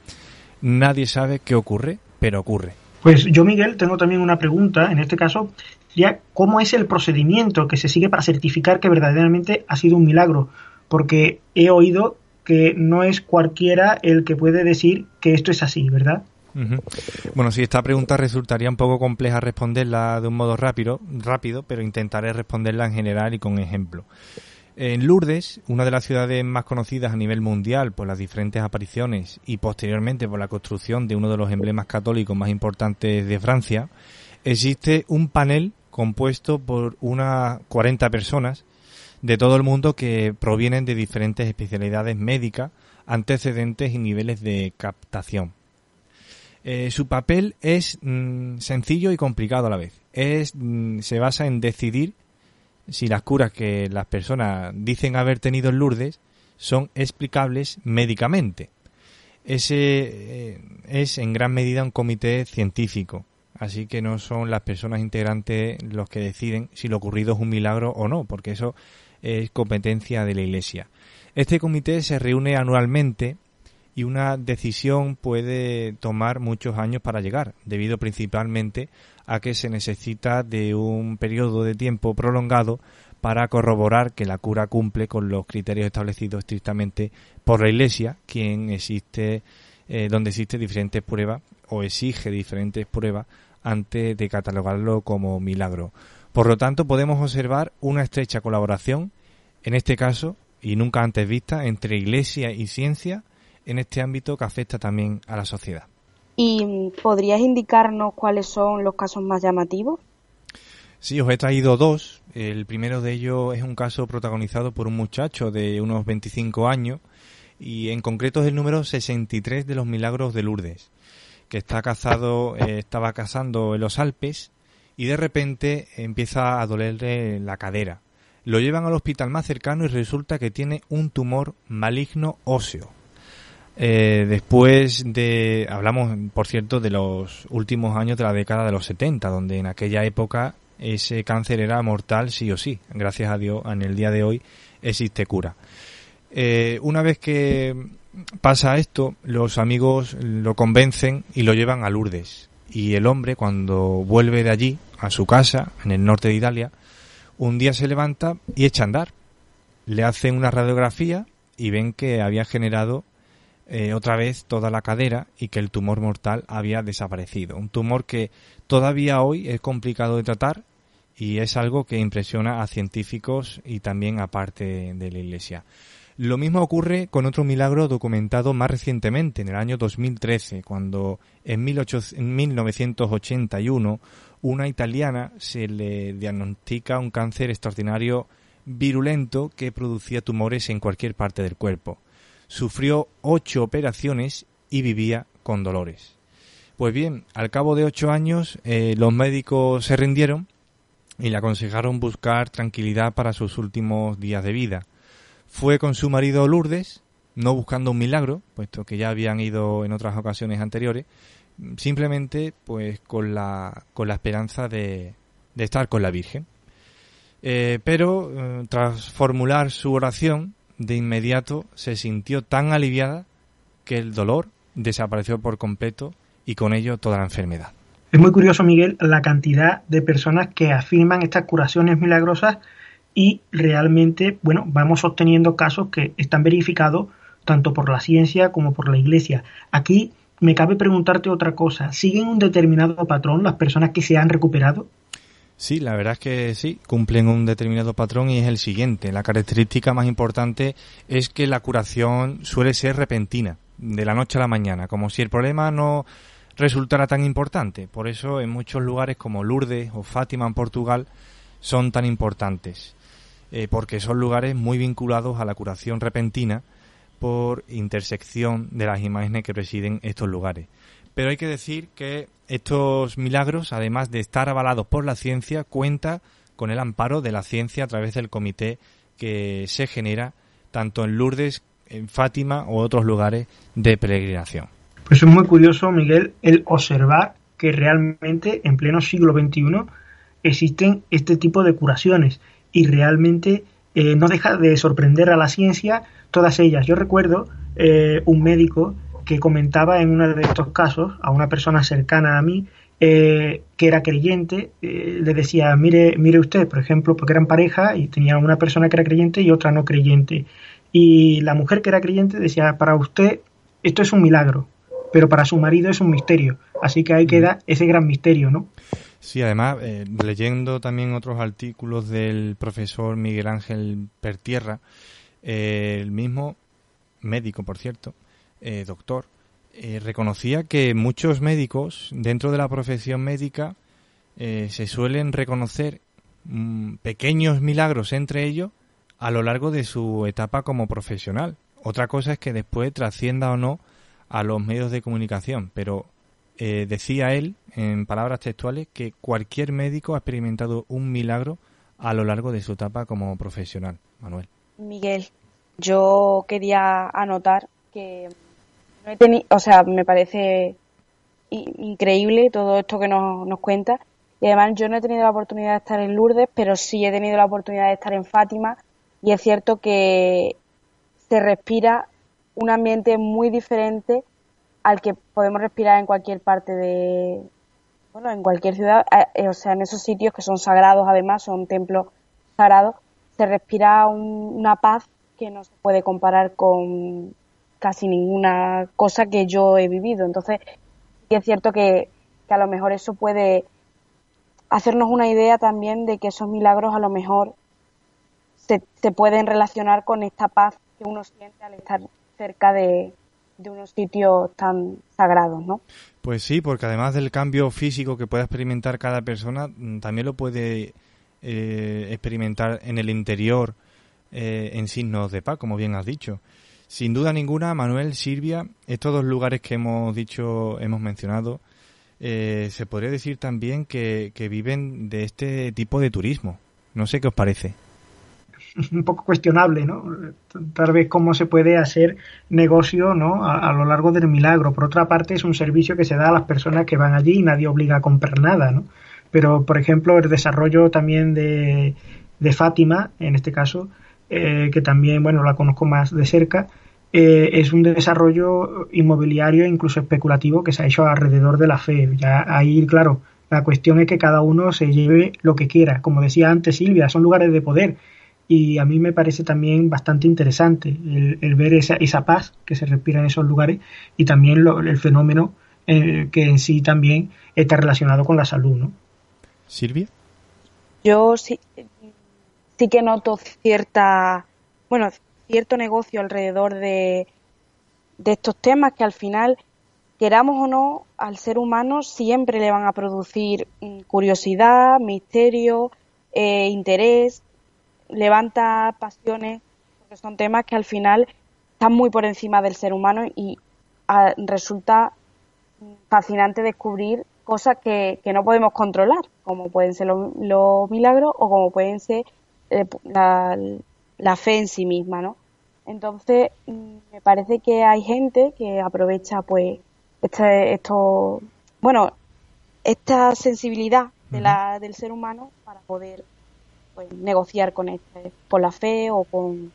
nadie sabe qué ocurre, pero ocurre. Pues yo, Miguel, tengo también una pregunta, en este caso, ya cómo es el procedimiento que se sigue para certificar que verdaderamente ha sido un milagro, porque he oído que no es cualquiera el que puede decir que esto es así, ¿verdad? Bueno, si esta pregunta resultaría un poco compleja responderla de un modo rápido, rápido, pero intentaré responderla en general y con ejemplo. En Lourdes, una de las ciudades más conocidas a nivel mundial por las diferentes apariciones y posteriormente por la construcción de uno de los emblemas católicos más importantes de Francia, existe un panel compuesto por unas 40 personas de todo el mundo que provienen de diferentes especialidades médicas, antecedentes y niveles de captación. Eh, su papel es mm, sencillo y complicado a la vez. Es, mm, se basa en decidir si las curas que las personas dicen haber tenido en Lourdes son explicables médicamente. Ese eh, es en gran medida un comité científico, así que no son las personas integrantes los que deciden si lo ocurrido es un milagro o no, porque eso es competencia de la Iglesia. Este comité se reúne anualmente y una decisión puede tomar muchos años para llegar, debido principalmente a que se necesita de un periodo de tiempo prolongado para corroborar que la cura cumple con los criterios establecidos estrictamente por la Iglesia, quien existe, eh, donde existe diferentes pruebas o exige diferentes pruebas antes de catalogarlo como milagro. Por lo tanto, podemos observar una estrecha colaboración, en este caso, y nunca antes vista, entre Iglesia y ciencia, en este ámbito que afecta también a la sociedad. ¿Y podrías indicarnos cuáles son los casos más llamativos? Sí, os he traído dos. El primero de ellos es un caso protagonizado por un muchacho de unos 25 años y en concreto es el número 63 de los milagros de Lourdes, que está cazado, eh, estaba cazando en los Alpes y de repente empieza a dolerle la cadera. Lo llevan al hospital más cercano y resulta que tiene un tumor maligno óseo. Eh, después de, hablamos por cierto de los últimos años de la década de los 70, donde en aquella época ese cáncer era mortal sí o sí. Gracias a Dios, en el día de hoy existe cura. Eh, una vez que pasa esto, los amigos lo convencen y lo llevan a Lourdes. Y el hombre, cuando vuelve de allí, a su casa, en el norte de Italia, un día se levanta y echa a andar. Le hacen una radiografía y ven que había generado eh, otra vez toda la cadera y que el tumor mortal había desaparecido. Un tumor que todavía hoy es complicado de tratar y es algo que impresiona a científicos y también a parte de la Iglesia. Lo mismo ocurre con otro milagro documentado más recientemente, en el año 2013, cuando en, 1981 una italiana se le diagnostica un cáncer extraordinario virulento que producía tumores en cualquier parte del cuerpo sufrió ocho operaciones y vivía con dolores. Pues bien, al cabo de ocho años eh, los médicos se rindieron y le aconsejaron buscar tranquilidad para sus últimos días de vida. Fue con su marido Lourdes, no buscando un milagro, puesto que ya habían ido en otras ocasiones anteriores, simplemente pues con la, con la esperanza de, de estar con la Virgen. Eh, pero eh, tras formular su oración, de inmediato se sintió tan aliviada que el dolor desapareció por completo y con ello toda la enfermedad. Es muy curioso, Miguel, la cantidad de personas que afirman estas curaciones milagrosas y realmente, bueno, vamos obteniendo casos que están verificados tanto por la ciencia como por la iglesia. Aquí me cabe preguntarte otra cosa. ¿Siguen un determinado patrón las personas que se han recuperado? Sí, la verdad es que sí, cumplen un determinado patrón y es el siguiente. La característica más importante es que la curación suele ser repentina, de la noche a la mañana, como si el problema no resultara tan importante. Por eso en muchos lugares como Lourdes o Fátima en Portugal son tan importantes, eh, porque son lugares muy vinculados a la curación repentina por intersección de las imágenes que presiden estos lugares. Pero hay que decir que estos milagros, además de estar avalados por la ciencia, cuenta con el amparo de la ciencia a través del comité que se genera tanto en Lourdes, en Fátima o otros lugares de peregrinación. Pues es muy curioso, Miguel, el observar que realmente en pleno siglo XXI existen este tipo de curaciones y realmente eh, no deja de sorprender a la ciencia todas ellas. Yo recuerdo eh, un médico que comentaba en uno de estos casos a una persona cercana a mí eh, que era creyente, eh, le decía, mire, mire usted, por ejemplo, porque eran pareja y tenía una persona que era creyente y otra no creyente. Y la mujer que era creyente decía, para usted esto es un milagro, pero para su marido es un misterio. Así que ahí queda ese gran misterio, ¿no? Sí, además, eh, leyendo también otros artículos del profesor Miguel Ángel Pertierra, el mismo médico, por cierto, eh, doctor, eh, reconocía que muchos médicos dentro de la profesión médica eh, se suelen reconocer mm, pequeños milagros entre ellos a lo largo de su etapa como profesional. Otra cosa es que después trascienda o no a los medios de comunicación, pero decía él, en palabras textuales, que cualquier médico ha experimentado un milagro a lo largo de su etapa como profesional. Manuel. Miguel, yo quería anotar que no he tenido, o sea, me parece increíble todo esto que nos, nos cuenta. Y además yo no he tenido la oportunidad de estar en Lourdes, pero sí he tenido la oportunidad de estar en Fátima. Y es cierto que se respira un ambiente muy diferente al que podemos respirar en cualquier parte de, bueno, en cualquier ciudad, eh, o sea, en esos sitios que son sagrados además, son templos sagrados, se respira una paz que no se puede comparar con casi ninguna cosa que yo he vivido. Entonces, y es cierto que, a lo mejor eso puede hacernos una idea también de que esos milagros a lo mejor se, pueden relacionar con esta paz que uno siente al estar cerca de, unos sitios tan sagrados, ¿no? Pues sí, porque además del cambio físico que puede experimentar cada persona, mm, también lo puede eh, experimentar en el interior eh, en signos de paz, como bien has dicho. Sin duda ninguna, Manuel, Silvia, estos dos lugares que hemos dicho, hemos mencionado, eh, se podría decir también que, viven de este tipo de turismo. No sé qué os parece. Un poco cuestionable, ¿no? Tal vez cómo se puede hacer negocio, ¿no? A, lo largo del milagro. Por otra parte, es un servicio que se da a las personas que van allí y nadie obliga a comprar nada, ¿no? Pero, por ejemplo, el desarrollo también de, de Fátima, en este caso, eh, que también, bueno, la conozco más de cerca, eh, es un desarrollo inmobiliario, incluso especulativo, que se ha hecho alrededor de la fe. Ya ahí, claro, la cuestión es que cada uno se lleve lo que quiera. Como decía antes Silvia, son lugares de poder. Y a mí me parece también bastante interesante el, ver esa, esa, paz que se respira en esos lugares y también el fenómeno eh, que en sí también está relacionado con la salud, ¿no? Silvia. Yo sí, sí que noto cierta, bueno, cierto negocio alrededor de, estos temas que al final, queramos o no, al ser humano siempre le van a producir mm, curiosidad, misterio, eh, interés, levanta pasiones, porque son temas que al final están muy por encima del ser humano y resulta fascinante descubrir cosas que, que, no podemos controlar, como pueden ser los, milagros o como pueden ser eh, la, la, fe en sí misma, ¿no? Entonces, mm, me parece que hay gente que aprovecha, pues, este, esto, bueno, esta sensibilidad de la, del ser humano para poder pues, negociar con este, por la fe o con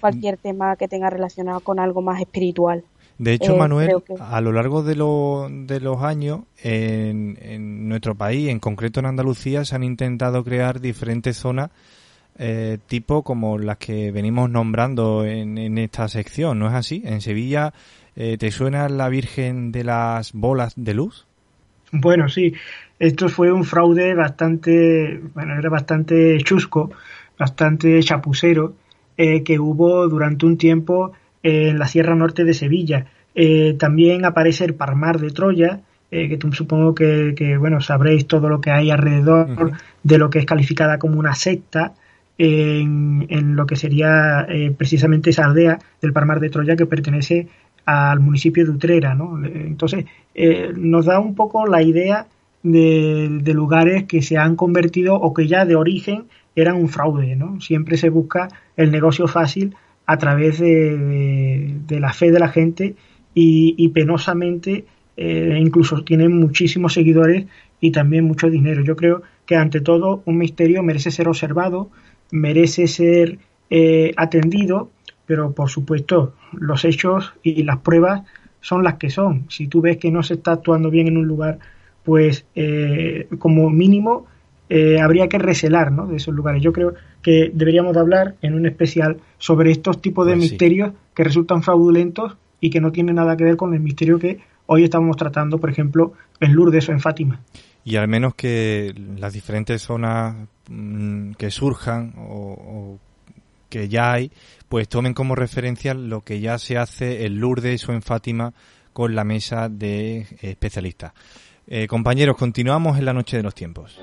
cualquier mm. tema que tenga relacionado con algo más espiritual. De hecho, eh, Manuel, a lo largo de, de los años, en, en, nuestro país, en concreto en Andalucía, se han intentado crear diferentes zonas eh, tipo como las que venimos nombrando en, esta sección, ¿no es así? En Sevilla, eh, ¿te suena la Virgen de las Bolas de Luz? Bueno, sí, esto fue un fraude bastante, bueno, era bastante chusco, bastante chapucero, eh, que hubo durante un tiempo en la Sierra Norte de Sevilla. también aparece el Parmar de Troya, que tú supongo que, bueno, sabréis todo lo que hay alrededor de lo que es calificada como una secta, en, lo que sería eh, precisamente esa aldea del Parmar de Troya que pertenece al municipio de Utrera. ¿no? Entonces, eh, nos da un poco la idea de, lugares que se han convertido o que ya de origen eran un fraude. ¿no? Siempre se busca el negocio fácil a través de, la fe de la gente y, penosamente eh, incluso tienen muchísimos seguidores y también mucho dinero. Yo creo que ante todo un misterio merece ser observado, merece ser eh, atendido, pero por supuesto los hechos y las pruebas son las que son. Si tú ves que no se está actuando bien en un lugar, pues eh, como mínimo eh, habría que recelar ¿no? de esos lugares. Yo creo que deberíamos de hablar en un especial sobre estos tipos de pues misterios que resultan fraudulentos y que no tienen nada que ver con el misterio que hoy estamos tratando, por ejemplo, en Lourdes o en Fátima y al menos que las diferentes zonas mm, que surjan o, que ya hay, pues tomen como referencia lo que ya se hace en Lourdes o en Fátima con la mesa de especialistas. Eh, compañeros, continuamos en la noche de los tiempos.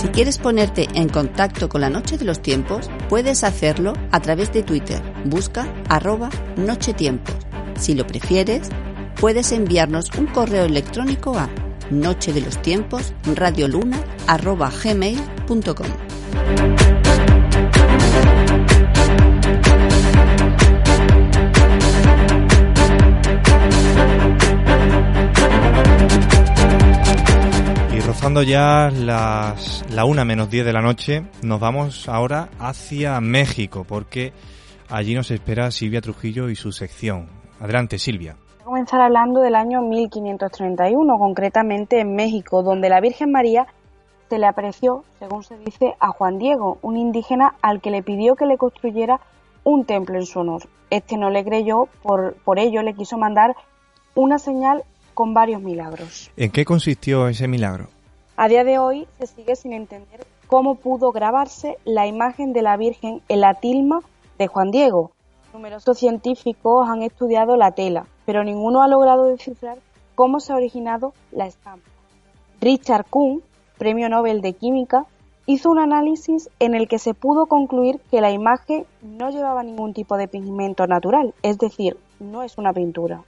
Si quieres ponerte en contacto con la Noche de los Tiempos, puedes hacerlo a través de Twitter. Busca arroba Noche Tiempos. Si lo prefieres, puedes enviarnos un correo electrónico a noche de los tiempos. Rozando ya las, la una menos 10 de la noche, nos vamos ahora hacia México, porque allí nos espera Silvia Trujillo y su sección. Adelante, Silvia. Voy a comenzar hablando del año 1531, concretamente en México, donde la Virgen María se le apareció, según se dice, a Juan Diego, un indígena al que le pidió que le construyera un templo en su honor. Este no le creyó, por, por ello le quiso mandar una señal con varios milagros. ¿En qué consistió ese milagro? A día de hoy se sigue sin entender cómo pudo grabarse la imagen de la Virgen en la tilma de Juan Diego. Numerosos científicos han estudiado la tela, pero ninguno ha logrado descifrar cómo se ha originado la estampa. Richard Kuhn, premio Nobel de Química, hizo un análisis en el que se pudo concluir que la imagen no llevaba ningún tipo de pigmento natural, es decir, no es una pintura.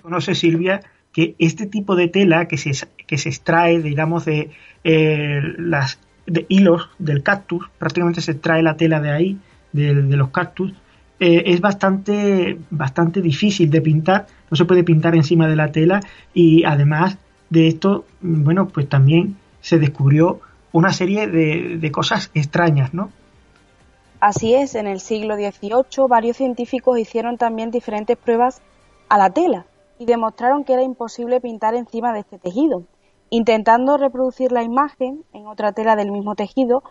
Conoce Silvia que este tipo de tela que se, que se extrae, digamos, de, eh, las, de hilos del cactus, prácticamente se extrae la tela de ahí, de, los cactus, eh, es bastante, bastante difícil de pintar, no se puede pintar encima de la tela y además de esto, bueno, pues también se descubrió una serie de, de cosas extrañas, ¿no? Así es, en el siglo XVIII varios científicos hicieron también diferentes pruebas a la tela y demostraron que era imposible pintar encima de este tejido. Intentando reproducir la imagen en otra tela del mismo tejido,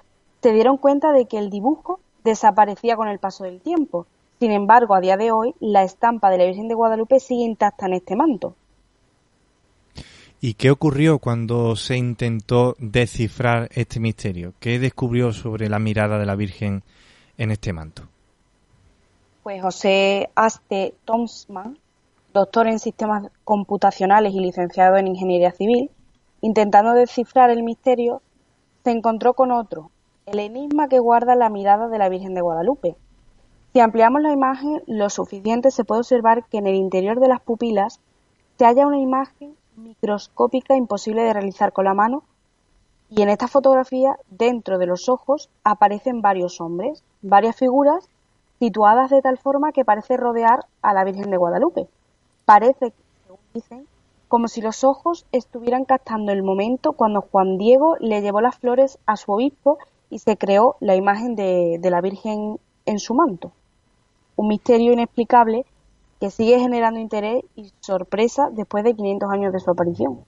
se dieron cuenta de que el dibujo desaparecía con el paso del tiempo. Sin embargo, a día de hoy, la estampa de la Virgen de Guadalupe sigue intacta en este manto. ¿Y qué ocurrió cuando se intentó descifrar este misterio? ¿Qué descubrió sobre la mirada de la Virgen en este manto? Pues José Aste Tomsman, doctor en sistemas computacionales y licenciado en ingeniería civil, intentando descifrar el misterio, se encontró con otro, el enigma que guarda la mirada de la Virgen de Guadalupe. Si ampliamos la imagen lo suficiente se puede observar que en el interior de las pupilas se halla una imagen microscópica imposible de realizar con la mano y en esta fotografía dentro de los ojos aparecen varios hombres, varias figuras situadas de tal forma que parece rodear a la Virgen de Guadalupe. Parece, según dicen, como si los ojos estuvieran captando el momento cuando Juan Diego le llevó las flores a su obispo y se creó la imagen de, de la Virgen en su manto. Un misterio inexplicable que sigue generando interés y sorpresa después de 500 años de su aparición.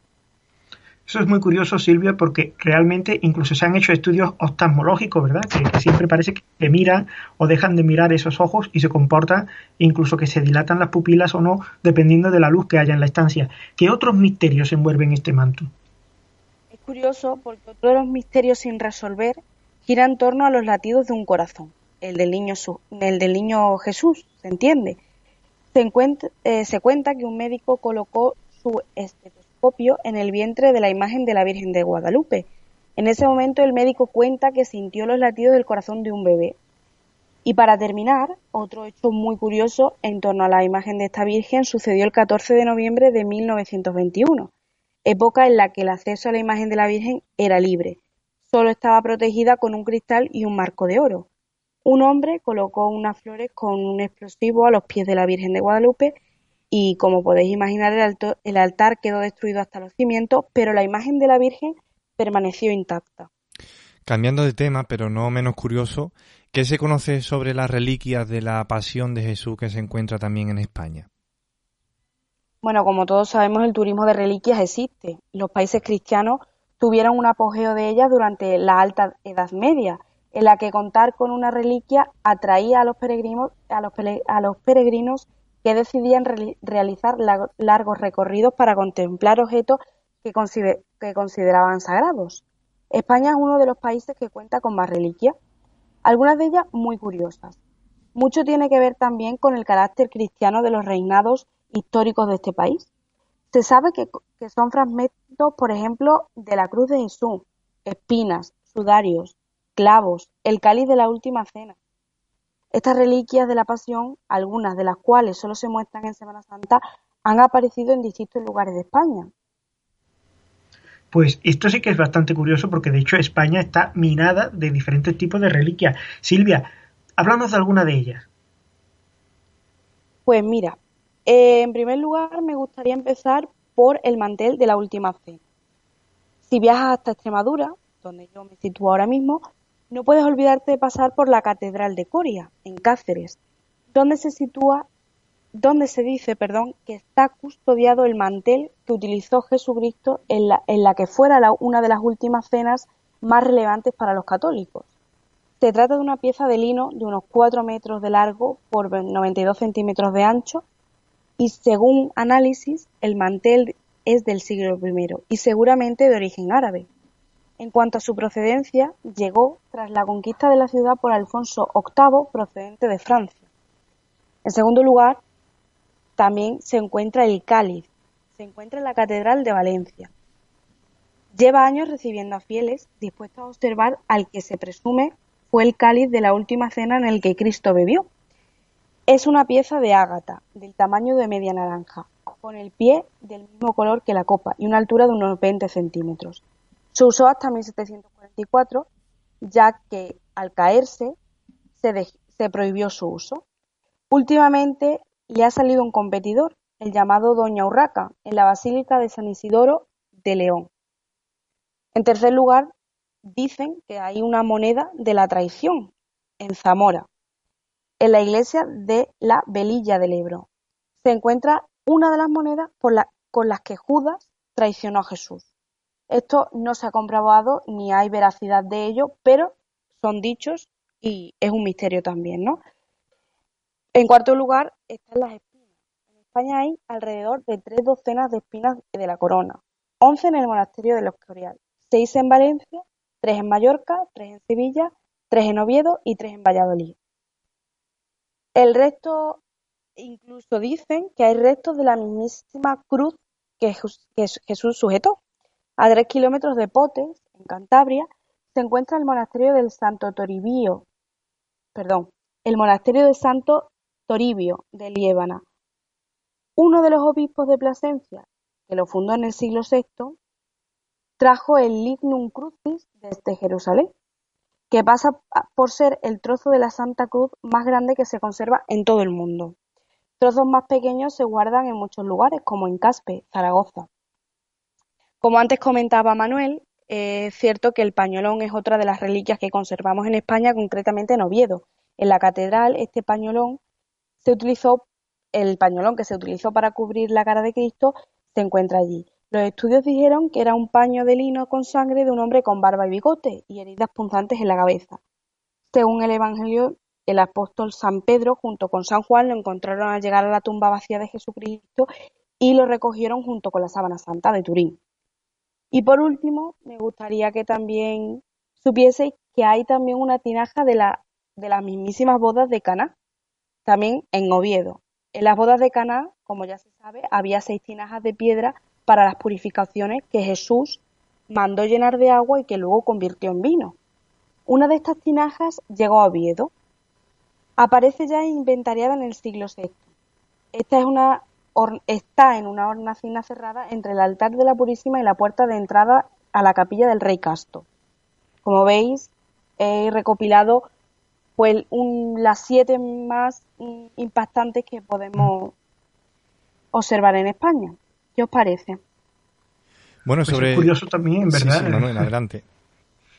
Eso es muy curioso, Silvia, porque realmente incluso se han hecho estudios oftalmológicos, ¿verdad? Que, siempre parece que miran o dejan de mirar esos ojos y se comporta incluso que se dilatan las pupilas o no, dependiendo de la luz que haya en la estancia. ¿Qué otros misterios envuelven este manto? Es curioso porque otro de los misterios sin resolver gira en torno a los latidos de un corazón, el del niño, el del niño Jesús, ¿se entiende? Se, eh, se cuenta que un médico colocó su estetoscopio en el vientre de la imagen de la Virgen de Guadalupe. En ese momento el médico cuenta que sintió los latidos del corazón de un bebé. Y para terminar, otro hecho muy curioso en torno a la imagen de esta Virgen sucedió el 14 de noviembre de 1921, época en la que el acceso a la imagen de la Virgen era libre. Solo estaba protegida con un cristal y un marco de oro. Un hombre colocó unas flores con un explosivo a los pies de la Virgen de Guadalupe y, como podéis imaginar, el, alto, el, altar quedó destruido hasta los cimientos, pero la imagen de la Virgen permaneció intacta. Cambiando de tema, pero no menos curioso, ¿qué se conoce sobre las reliquias de la Pasión de Jesús que se encuentra también en España? Bueno, como todos sabemos, el turismo de reliquias existe. Los países cristianos tuvieron un apogeo de ellas durante la Alta Edad Media en la que contar con una reliquia atraía a los peregrinos, a los, a los peregrinos que decidían re realizar largos recorridos para contemplar objetos que, que consideraban sagrados. España es uno de los países que cuenta con más reliquias, algunas de ellas muy curiosas. Mucho tiene que ver también con el carácter cristiano de los reinados históricos de este país. Se sabe que, son fragmentos, por ejemplo, de la cruz de Jesús, espinas, sudarios, clavos, el cáliz de la última cena. Estas reliquias de la pasión, algunas de las cuales solo se muestran en Semana Santa, han aparecido en distintos lugares de España. Pues esto sí que es bastante curioso porque de hecho España está minada de diferentes tipos de reliquias. Silvia, háblanos de alguna de ellas. Pues mira, eh, en primer lugar me gustaría empezar por el mantel de la última cena. Si viajas hasta Extremadura, donde yo me sitúo ahora mismo, no puedes olvidarte de pasar por la Catedral de Coria, en Cáceres, donde se sitúa donde se dice, perdón, que está custodiado el mantel que utilizó Jesucristo en la, en la que fuera una de las últimas cenas más relevantes para los católicos. Se trata de una pieza de lino de unos 4 metros de largo por 92 centímetros de ancho y según análisis el mantel es del siglo I y seguramente de origen árabe. En cuanto a su procedencia, llegó tras la conquista de la ciudad por Alfonso VIII procedente de Francia. En segundo lugar, también se encuentra el cáliz, se encuentra en la Catedral de Valencia. Lleva años recibiendo a fieles dispuestos a observar al que se presume fue el cáliz de la última cena en el que Cristo bebió. Es una pieza de ágata, del tamaño de media naranja, con el pie del mismo color que la copa y una altura de unos 20 centímetros. Se usó hasta 1744, ya que al caerse se, prohibió su uso. Últimamente le ha salido un competidor, el llamado Doña Urraca, en la Basílica de San Isidoro de León. En tercer lugar, dicen que hay una moneda de la traición en Zamora, en la iglesia de la Velilla del Ebro. Se encuentra una de las monedas con las que Judas traicionó a Jesús. Esto no se ha comprobado ni hay veracidad de ello, pero son dichos y es un misterio también, ¿no? En cuarto lugar están las espinas. En España hay alrededor de tres docenas de espinas de la corona, once en el monasterio de los Escorial, seis en Valencia, tres en Mallorca, tres en Sevilla, tres en Oviedo y tres en Valladolid. El resto, incluso dicen que hay restos de la mismísima cruz que Jesús sujetó. A tres kilómetros de Potes, en Cantabria, se encuentra el monasterio del Santo Toribio, perdón, el monasterio de Santo Toribio de Liébana, uno de los obispos de Plasencia, que lo fundó en el siglo VI, trajo el Lignum Crucis desde Jerusalén, que pasa por ser el trozo de la Santa Cruz más grande que se conserva en todo el mundo. Trozos más pequeños se guardan en muchos lugares, como en Caspe, Zaragoza. Como antes comentaba Manuel, es cierto que el pañolón es otra de las reliquias que conservamos en España, concretamente en Oviedo. En la catedral, este pañolón se utilizó, el pañolón que se utilizó para cubrir la cara de Cristo se encuentra allí. Los estudios dijeron que era un paño de lino con sangre de un hombre con barba y bigote y heridas punzantes en la cabeza. Según el Evangelio, el apóstol San Pedro junto con San Juan lo encontraron al llegar a la tumba vacía de Jesucristo y lo recogieron junto con la sábana santa de Turín. Y por último, me gustaría que también supieseis que hay también una tinaja de, la, de las mismísimas bodas de Caná, también en Oviedo. En las bodas de Caná, como ya se sabe, había seis tinajas de piedra para las purificaciones que Jesús mandó llenar de agua y que luego convirtió en vino. Una de estas tinajas llegó a Oviedo. Aparece ya inventariada en el siglo VI. Esta es una, está en una hornacina cerrada entre el altar de la Purísima y la puerta de entrada a la capilla del Rey Casto. Como veis, he recopilado pues las siete más impactantes que podemos observar en España. ¿Qué os parece? Bueno, pues sobre... es curioso también, ¿verdad? Sí, sí, adelante.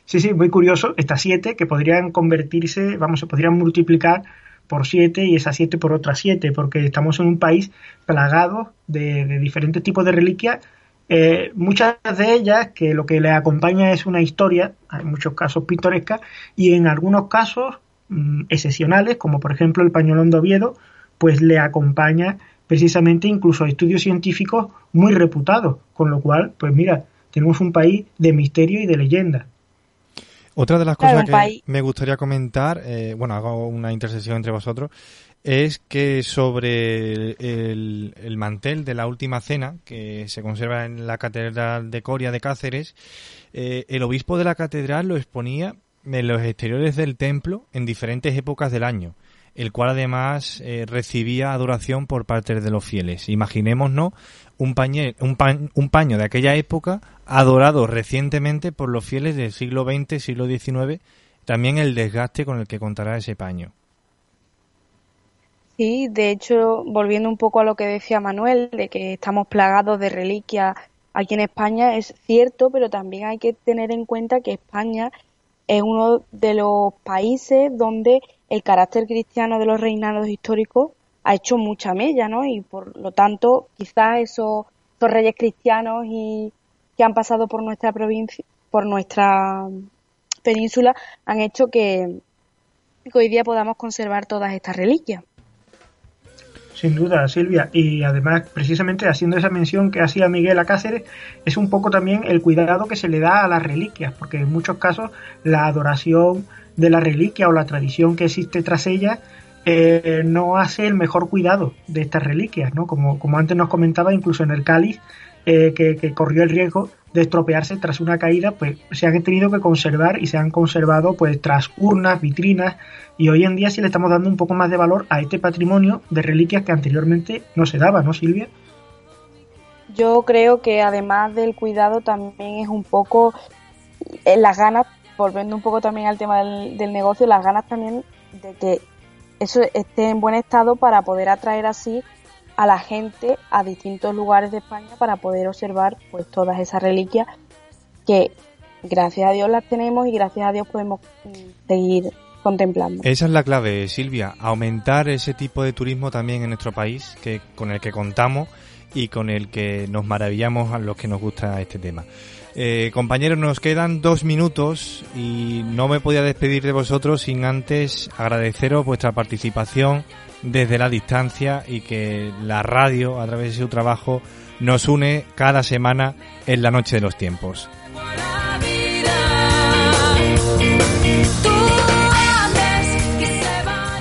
Sí, sí, muy curioso. Estas siete que podrían convertirse, vamos, se podrían multiplicar por siete y esas siete por otras siete, porque estamos en un país plagado de, diferentes tipos de reliquias, eh, muchas de ellas que lo que le acompaña es una historia, en muchos casos pintoresca, y en algunos casos Mm, excepcionales, como por ejemplo el pañolón de Oviedo, pues le acompaña precisamente incluso estudios científicos muy reputados, con lo cual, pues mira, tenemos un país de misterio y de leyenda. Otra de las cosas que me gustaría comentar, eh, bueno, hago una intersección entre vosotros, es que sobre el, mantel de la última cena, que se conserva en la Catedral de Coria de Cáceres, eh, el obispo de la catedral lo exponía en los exteriores del templo en diferentes épocas del año, el cual además eh, recibía adoración por parte de los fieles. Imaginémonos un, un, un paño de aquella época adorado recientemente por los fieles del siglo XX, siglo XIX, también el desgaste con el que contará ese paño. Sí, de hecho, volviendo un poco a lo que decía Manuel, de que estamos plagados de reliquias aquí en España, es cierto, pero también hay que tener en cuenta que España es uno de los países donde el carácter cristiano de los reinados históricos ha hecho mucha mella, ¿no? Y por lo tanto, quizás esos, reyes cristianos y que han pasado por nuestra provincia, por nuestra península, han hecho que hoy día podamos conservar todas estas reliquias. Sin duda, Silvia. Y además, precisamente haciendo esa mención que hacía Miguel a Cáceres, es un poco también el cuidado que se le da a las reliquias, porque en muchos casos la adoración de la reliquia o la tradición que existe tras ella eh, no hace el mejor cuidado de estas reliquias, ¿no? Como, como antes nos comentaba, incluso en el cáliz, eh, que, corrió el riesgo de estropearse tras una caída, pues se han tenido que conservar y se han conservado pues tras urnas, vitrinas y hoy en día sí le estamos dando un poco más de valor a este patrimonio de reliquias que anteriormente no se daba, ¿no, Silvia? Yo creo que además del cuidado también es un poco eh, las ganas, volviendo un poco también al tema del, del negocio, las ganas también de que eso esté en buen estado para poder atraer así a la gente a distintos lugares de España para poder observar pues todas esas reliquias que gracias a Dios las tenemos y gracias a Dios podemos mm, seguir contemplando. Esa es la clave, Silvia, aumentar ese tipo de turismo también en nuestro país que con el que contamos y con el que nos maravillamos a los que nos gusta este tema. Eh, compañeros, nos quedan dos minutos y no me podía despedir de vosotros sin antes agradeceros vuestra participación desde la distancia y que la radio, a través de su trabajo, nos une cada semana en la noche de los tiempos.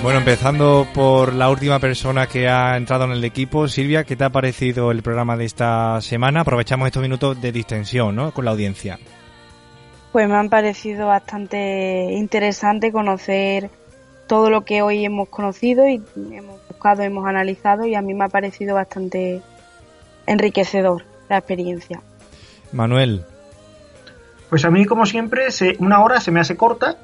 Bueno, empezando por la última persona que ha entrado en el equipo, Silvia, ¿qué te ha parecido el programa de esta semana? Aprovechamos estos minutos de distensión, ¿no? Con la audiencia. Pues me han parecido bastante interesante conocer todo lo que hoy hemos conocido y hemos buscado, hemos analizado y a mí me ha parecido bastante enriquecedor la experiencia. Manuel. Pues a mí, como siempre, una hora se me hace corta.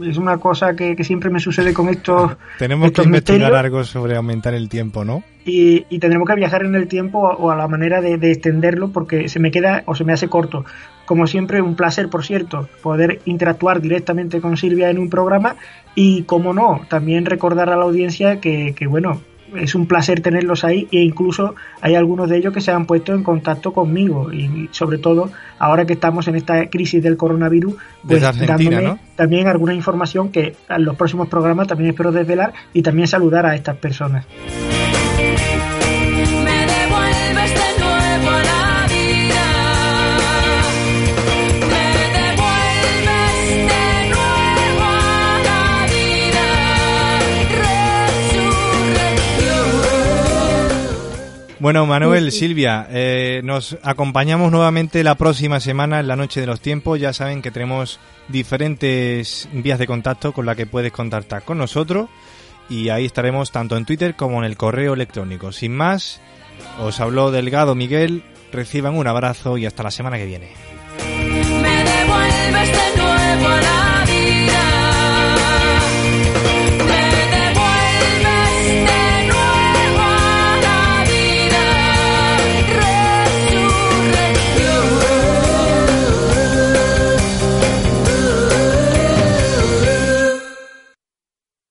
Es una cosa que, siempre me sucede con estos. Tenemos que investigar algo sobre aumentar el tiempo, ¿no? Y, y tendremos que viajar en el tiempo o a la manera de, de, extenderlo porque se me queda o se me hace corto. Como siempre, un placer, por cierto, poder interactuar directamente con Silvia en un programa y, como no, también recordar a la audiencia que, que bueno, es un placer tenerlos ahí e incluso hay algunos de ellos que se han puesto en contacto conmigo y sobre todo ahora que estamos en esta crisis del coronavirus pues dándome también alguna información que en los próximos programas también espero desvelar y también saludar a estas personas. Bueno, Manuel, Silvia, eh, nos acompañamos nuevamente la próxima semana en la Noche de los Tiempos. Ya saben que tenemos diferentes vías de contacto con las que puedes contactar con nosotros y ahí estaremos tanto en Twitter como en el correo electrónico. Sin más, os habló Delgado Miguel, reciban un abrazo y hasta la semana que viene. Me